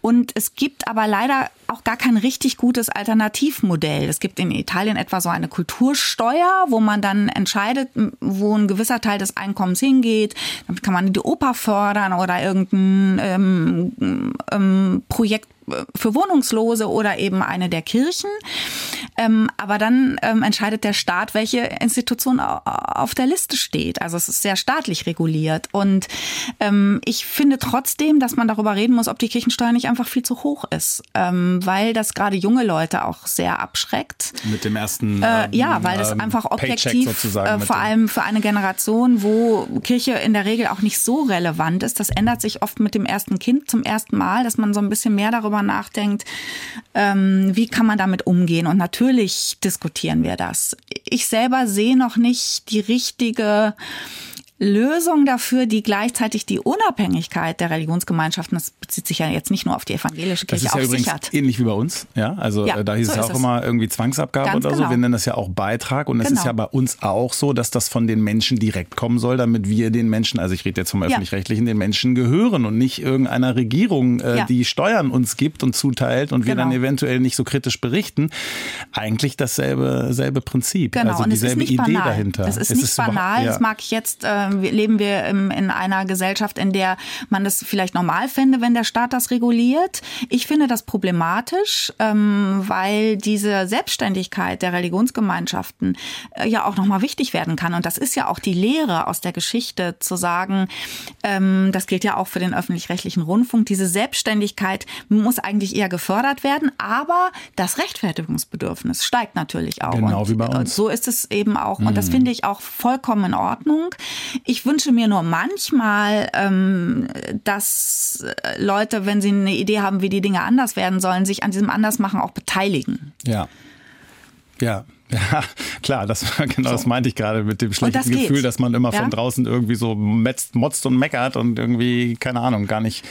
Und es gibt aber leider auch gar kein richtig gutes Alternativmodell. Es gibt in Italien etwa so eine Kultursteuer, wo man dann entscheidet, wo ein gewisser Teil des Einkommens hingeht. Damit kann man die Oper fördern oder irgendein ähm, ähm, Projekt für Wohnungslose oder eben eine der Kirchen. Ähm, aber dann ähm, entscheidet der Staat, welche Institution auf der Liste steht. Also es ist sehr staatlich reguliert. Und ähm, ich finde trotzdem, dass man darüber reden muss, ob die Kirchensteuer nicht einfach viel zu hoch ist, ähm, weil das gerade junge Leute auch sehr abschreckt. Mit dem ersten. Äh, ja, weil das ähm, einfach objektiv, äh, vor allem für eine Generation, wo Kirche in der Regel auch nicht so relevant ist. Das ändert sich oft mit dem ersten Kind zum ersten Mal, dass man so ein bisschen mehr darüber nachdenkt, ähm, wie kann man damit umgehen. Und natürlich diskutieren wir das. Ich selber sehe noch nicht die richtige Lösung dafür, die gleichzeitig die Unabhängigkeit der Religionsgemeinschaften, das bezieht sich ja jetzt nicht nur auf die evangelische Kirche, das ist ja übrigens sichert. ähnlich wie bei uns, ja. Also ja, da hieß so es ja auch es. immer irgendwie Zwangsabgabe Ganz oder genau. so. Wir nennen das ja auch Beitrag und es genau. ist ja bei uns auch so, dass das von den Menschen direkt kommen soll, damit wir den Menschen, also ich rede jetzt vom öffentlich-rechtlichen, den Menschen gehören und nicht irgendeiner Regierung, äh, die Steuern uns gibt und zuteilt und wir dann genau. eventuell nicht so kritisch berichten. Eigentlich dasselbe selbe Prinzip, genau. also dieselbe Idee banal. dahinter. Das ist es nicht ist banal. Das mag ich jetzt äh, leben wir in einer Gesellschaft, in der man das vielleicht normal fände, wenn der Staat das reguliert. Ich finde das problematisch, ähm, weil diese Selbstständigkeit der Religionsgemeinschaften äh, ja auch nochmal wichtig werden kann. Und das ist ja auch die Lehre aus der Geschichte, zu sagen, ähm, das gilt ja auch für den öffentlich-rechtlichen Rundfunk, diese Selbstständigkeit muss eigentlich eher gefördert werden, aber das Rechtfertigungsbedürfnis steigt natürlich auch. Genau und wie bei uns. So ist es eben auch. Und das mhm. finde ich auch vollkommen in Ordnung. Ich wünsche mir nur manchmal, ähm, dass Leute, wenn sie eine Idee haben, wie die Dinge anders werden sollen, sich an diesem Andersmachen auch beteiligen. Ja. Ja, ja, klar, das genau so. das meinte ich gerade mit dem schlechten Gefühl, dass man immer ja? von draußen irgendwie so metzt, motzt und meckert und irgendwie, keine Ahnung, gar nicht.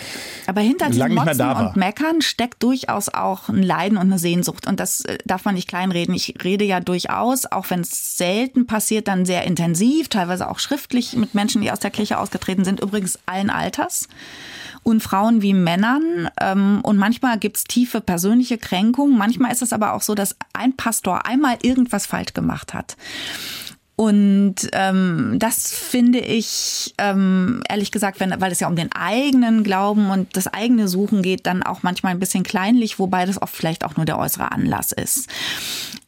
Aber hinter diesem Motzen und Meckern steckt durchaus auch ein Leiden und eine Sehnsucht. Und das äh, darf man nicht kleinreden. Ich rede ja durchaus, auch wenn es selten passiert, dann sehr intensiv, teilweise auch schriftlich mit Menschen, die aus der Kirche ausgetreten sind, übrigens allen Alters und Frauen wie Männern. Ähm, und manchmal gibt's tiefe persönliche Kränkungen. Manchmal ist es aber auch so, dass ein Pastor einmal irgendwas falsch gemacht hat. Und ähm, das finde ich, ähm, ehrlich gesagt, wenn, weil es ja um den eigenen Glauben und das eigene Suchen geht, dann auch manchmal ein bisschen kleinlich, wobei das oft vielleicht auch nur der äußere Anlass ist.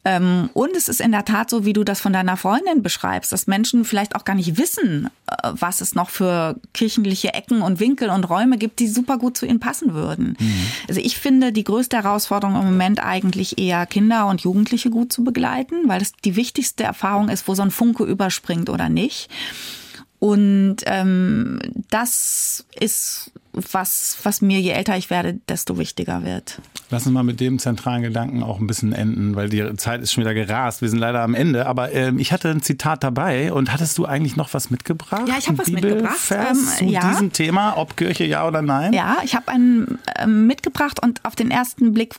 Ähm, und es ist in der Tat so, wie du das von deiner Freundin beschreibst, dass Menschen vielleicht auch gar nicht wissen, äh, was es noch für kirchliche Ecken und Winkel und Räume gibt, die super gut zu ihnen passen würden. Mhm. Also ich finde die größte Herausforderung im Moment eigentlich eher Kinder und Jugendliche gut zu begleiten, weil das die wichtigste Erfahrung ist, wo so ein Funke überspringt oder nicht. Und ähm, das ist was, was mir, je älter ich werde, desto wichtiger wird. Lass uns mal mit dem zentralen Gedanken auch ein bisschen enden, weil die Zeit ist schon wieder gerast. Wir sind leider am Ende, aber ähm, ich hatte ein Zitat dabei und hattest du eigentlich noch was mitgebracht? Ja, ich habe was mitgebracht. Ähm, zu ja. diesem Thema, ob Kirche ja oder nein? Ja, ich habe einen ähm, mitgebracht und auf den ersten Blick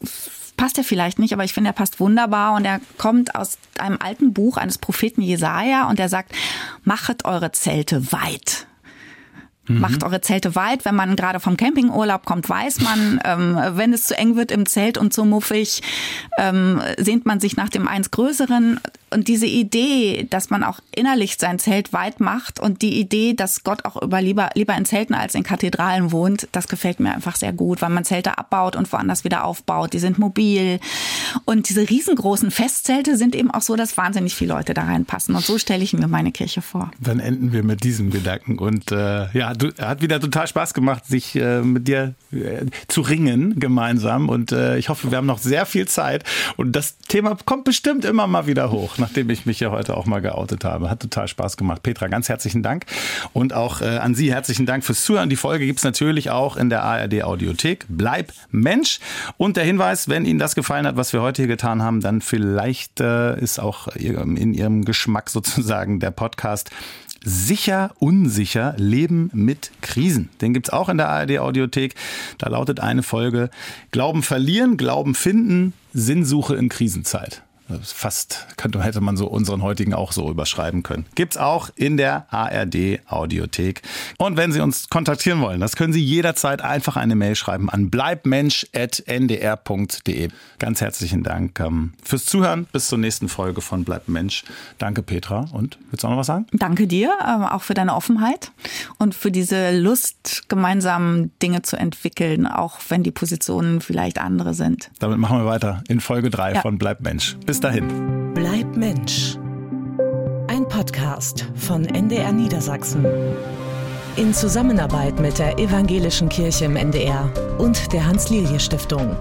passt er vielleicht nicht, aber ich finde, er passt wunderbar und er kommt aus einem alten Buch eines Propheten Jesaja und er sagt, machet eure Zelte weit. Mhm. Macht eure Zelte weit. Wenn man gerade vom Campingurlaub kommt, weiß man, ähm, wenn es zu eng wird im Zelt und zu muffig, ähm, sehnt man sich nach dem eins Größeren. Und diese Idee, dass man auch innerlich sein Zelt weit macht und die Idee, dass Gott auch über lieber, lieber in Zelten als in Kathedralen wohnt, das gefällt mir einfach sehr gut, weil man Zelte abbaut und woanders wieder aufbaut. Die sind mobil. Und diese riesengroßen Festzelte sind eben auch so, dass wahnsinnig viele Leute da reinpassen. Und so stelle ich mir meine Kirche vor. Dann enden wir mit diesem Gedanken. Und äh, ja, hat wieder total Spaß gemacht, sich äh, mit dir äh, zu ringen gemeinsam. Und äh, ich hoffe, wir haben noch sehr viel Zeit. Und das Thema kommt bestimmt immer mal wieder hoch, nachdem ich mich ja heute auch mal geoutet habe. Hat total Spaß gemacht. Petra, ganz herzlichen Dank. Und auch äh, an Sie herzlichen Dank fürs Zuhören. Die Folge gibt es natürlich auch in der ARD Audiothek. Bleib Mensch. Und der Hinweis, wenn Ihnen das gefallen hat, was wir heute hier getan haben, dann vielleicht äh, ist auch in Ihrem Geschmack sozusagen der Podcast Sicher, unsicher, Leben mit Krisen. Den gibt's auch in der ARD Audiothek. Da lautet eine Folge Glauben verlieren, Glauben finden, Sinnsuche in Krisenzeit. Fast könnte, hätte man so unseren heutigen auch so überschreiben können. Gibt's auch in der ARD Audiothek. Und wenn Sie uns kontaktieren wollen, das können Sie jederzeit einfach eine Mail schreiben an bleibmensch.ndr.de. Ganz herzlichen Dank ähm, fürs Zuhören. Bis zur nächsten Folge von Bleib Mensch. Danke, Petra. Und willst du auch noch was sagen? Danke dir, ähm, auch für deine Offenheit und für diese Lust, gemeinsam Dinge zu entwickeln, auch wenn die Positionen vielleicht andere sind. Damit machen wir weiter in Folge 3 ja. von Bleib Mensch. Bis bis dahin. Bleib Mensch. Ein Podcast von NDR Niedersachsen. In Zusammenarbeit mit der Evangelischen Kirche im NDR und der Hans-Lilje-Stiftung.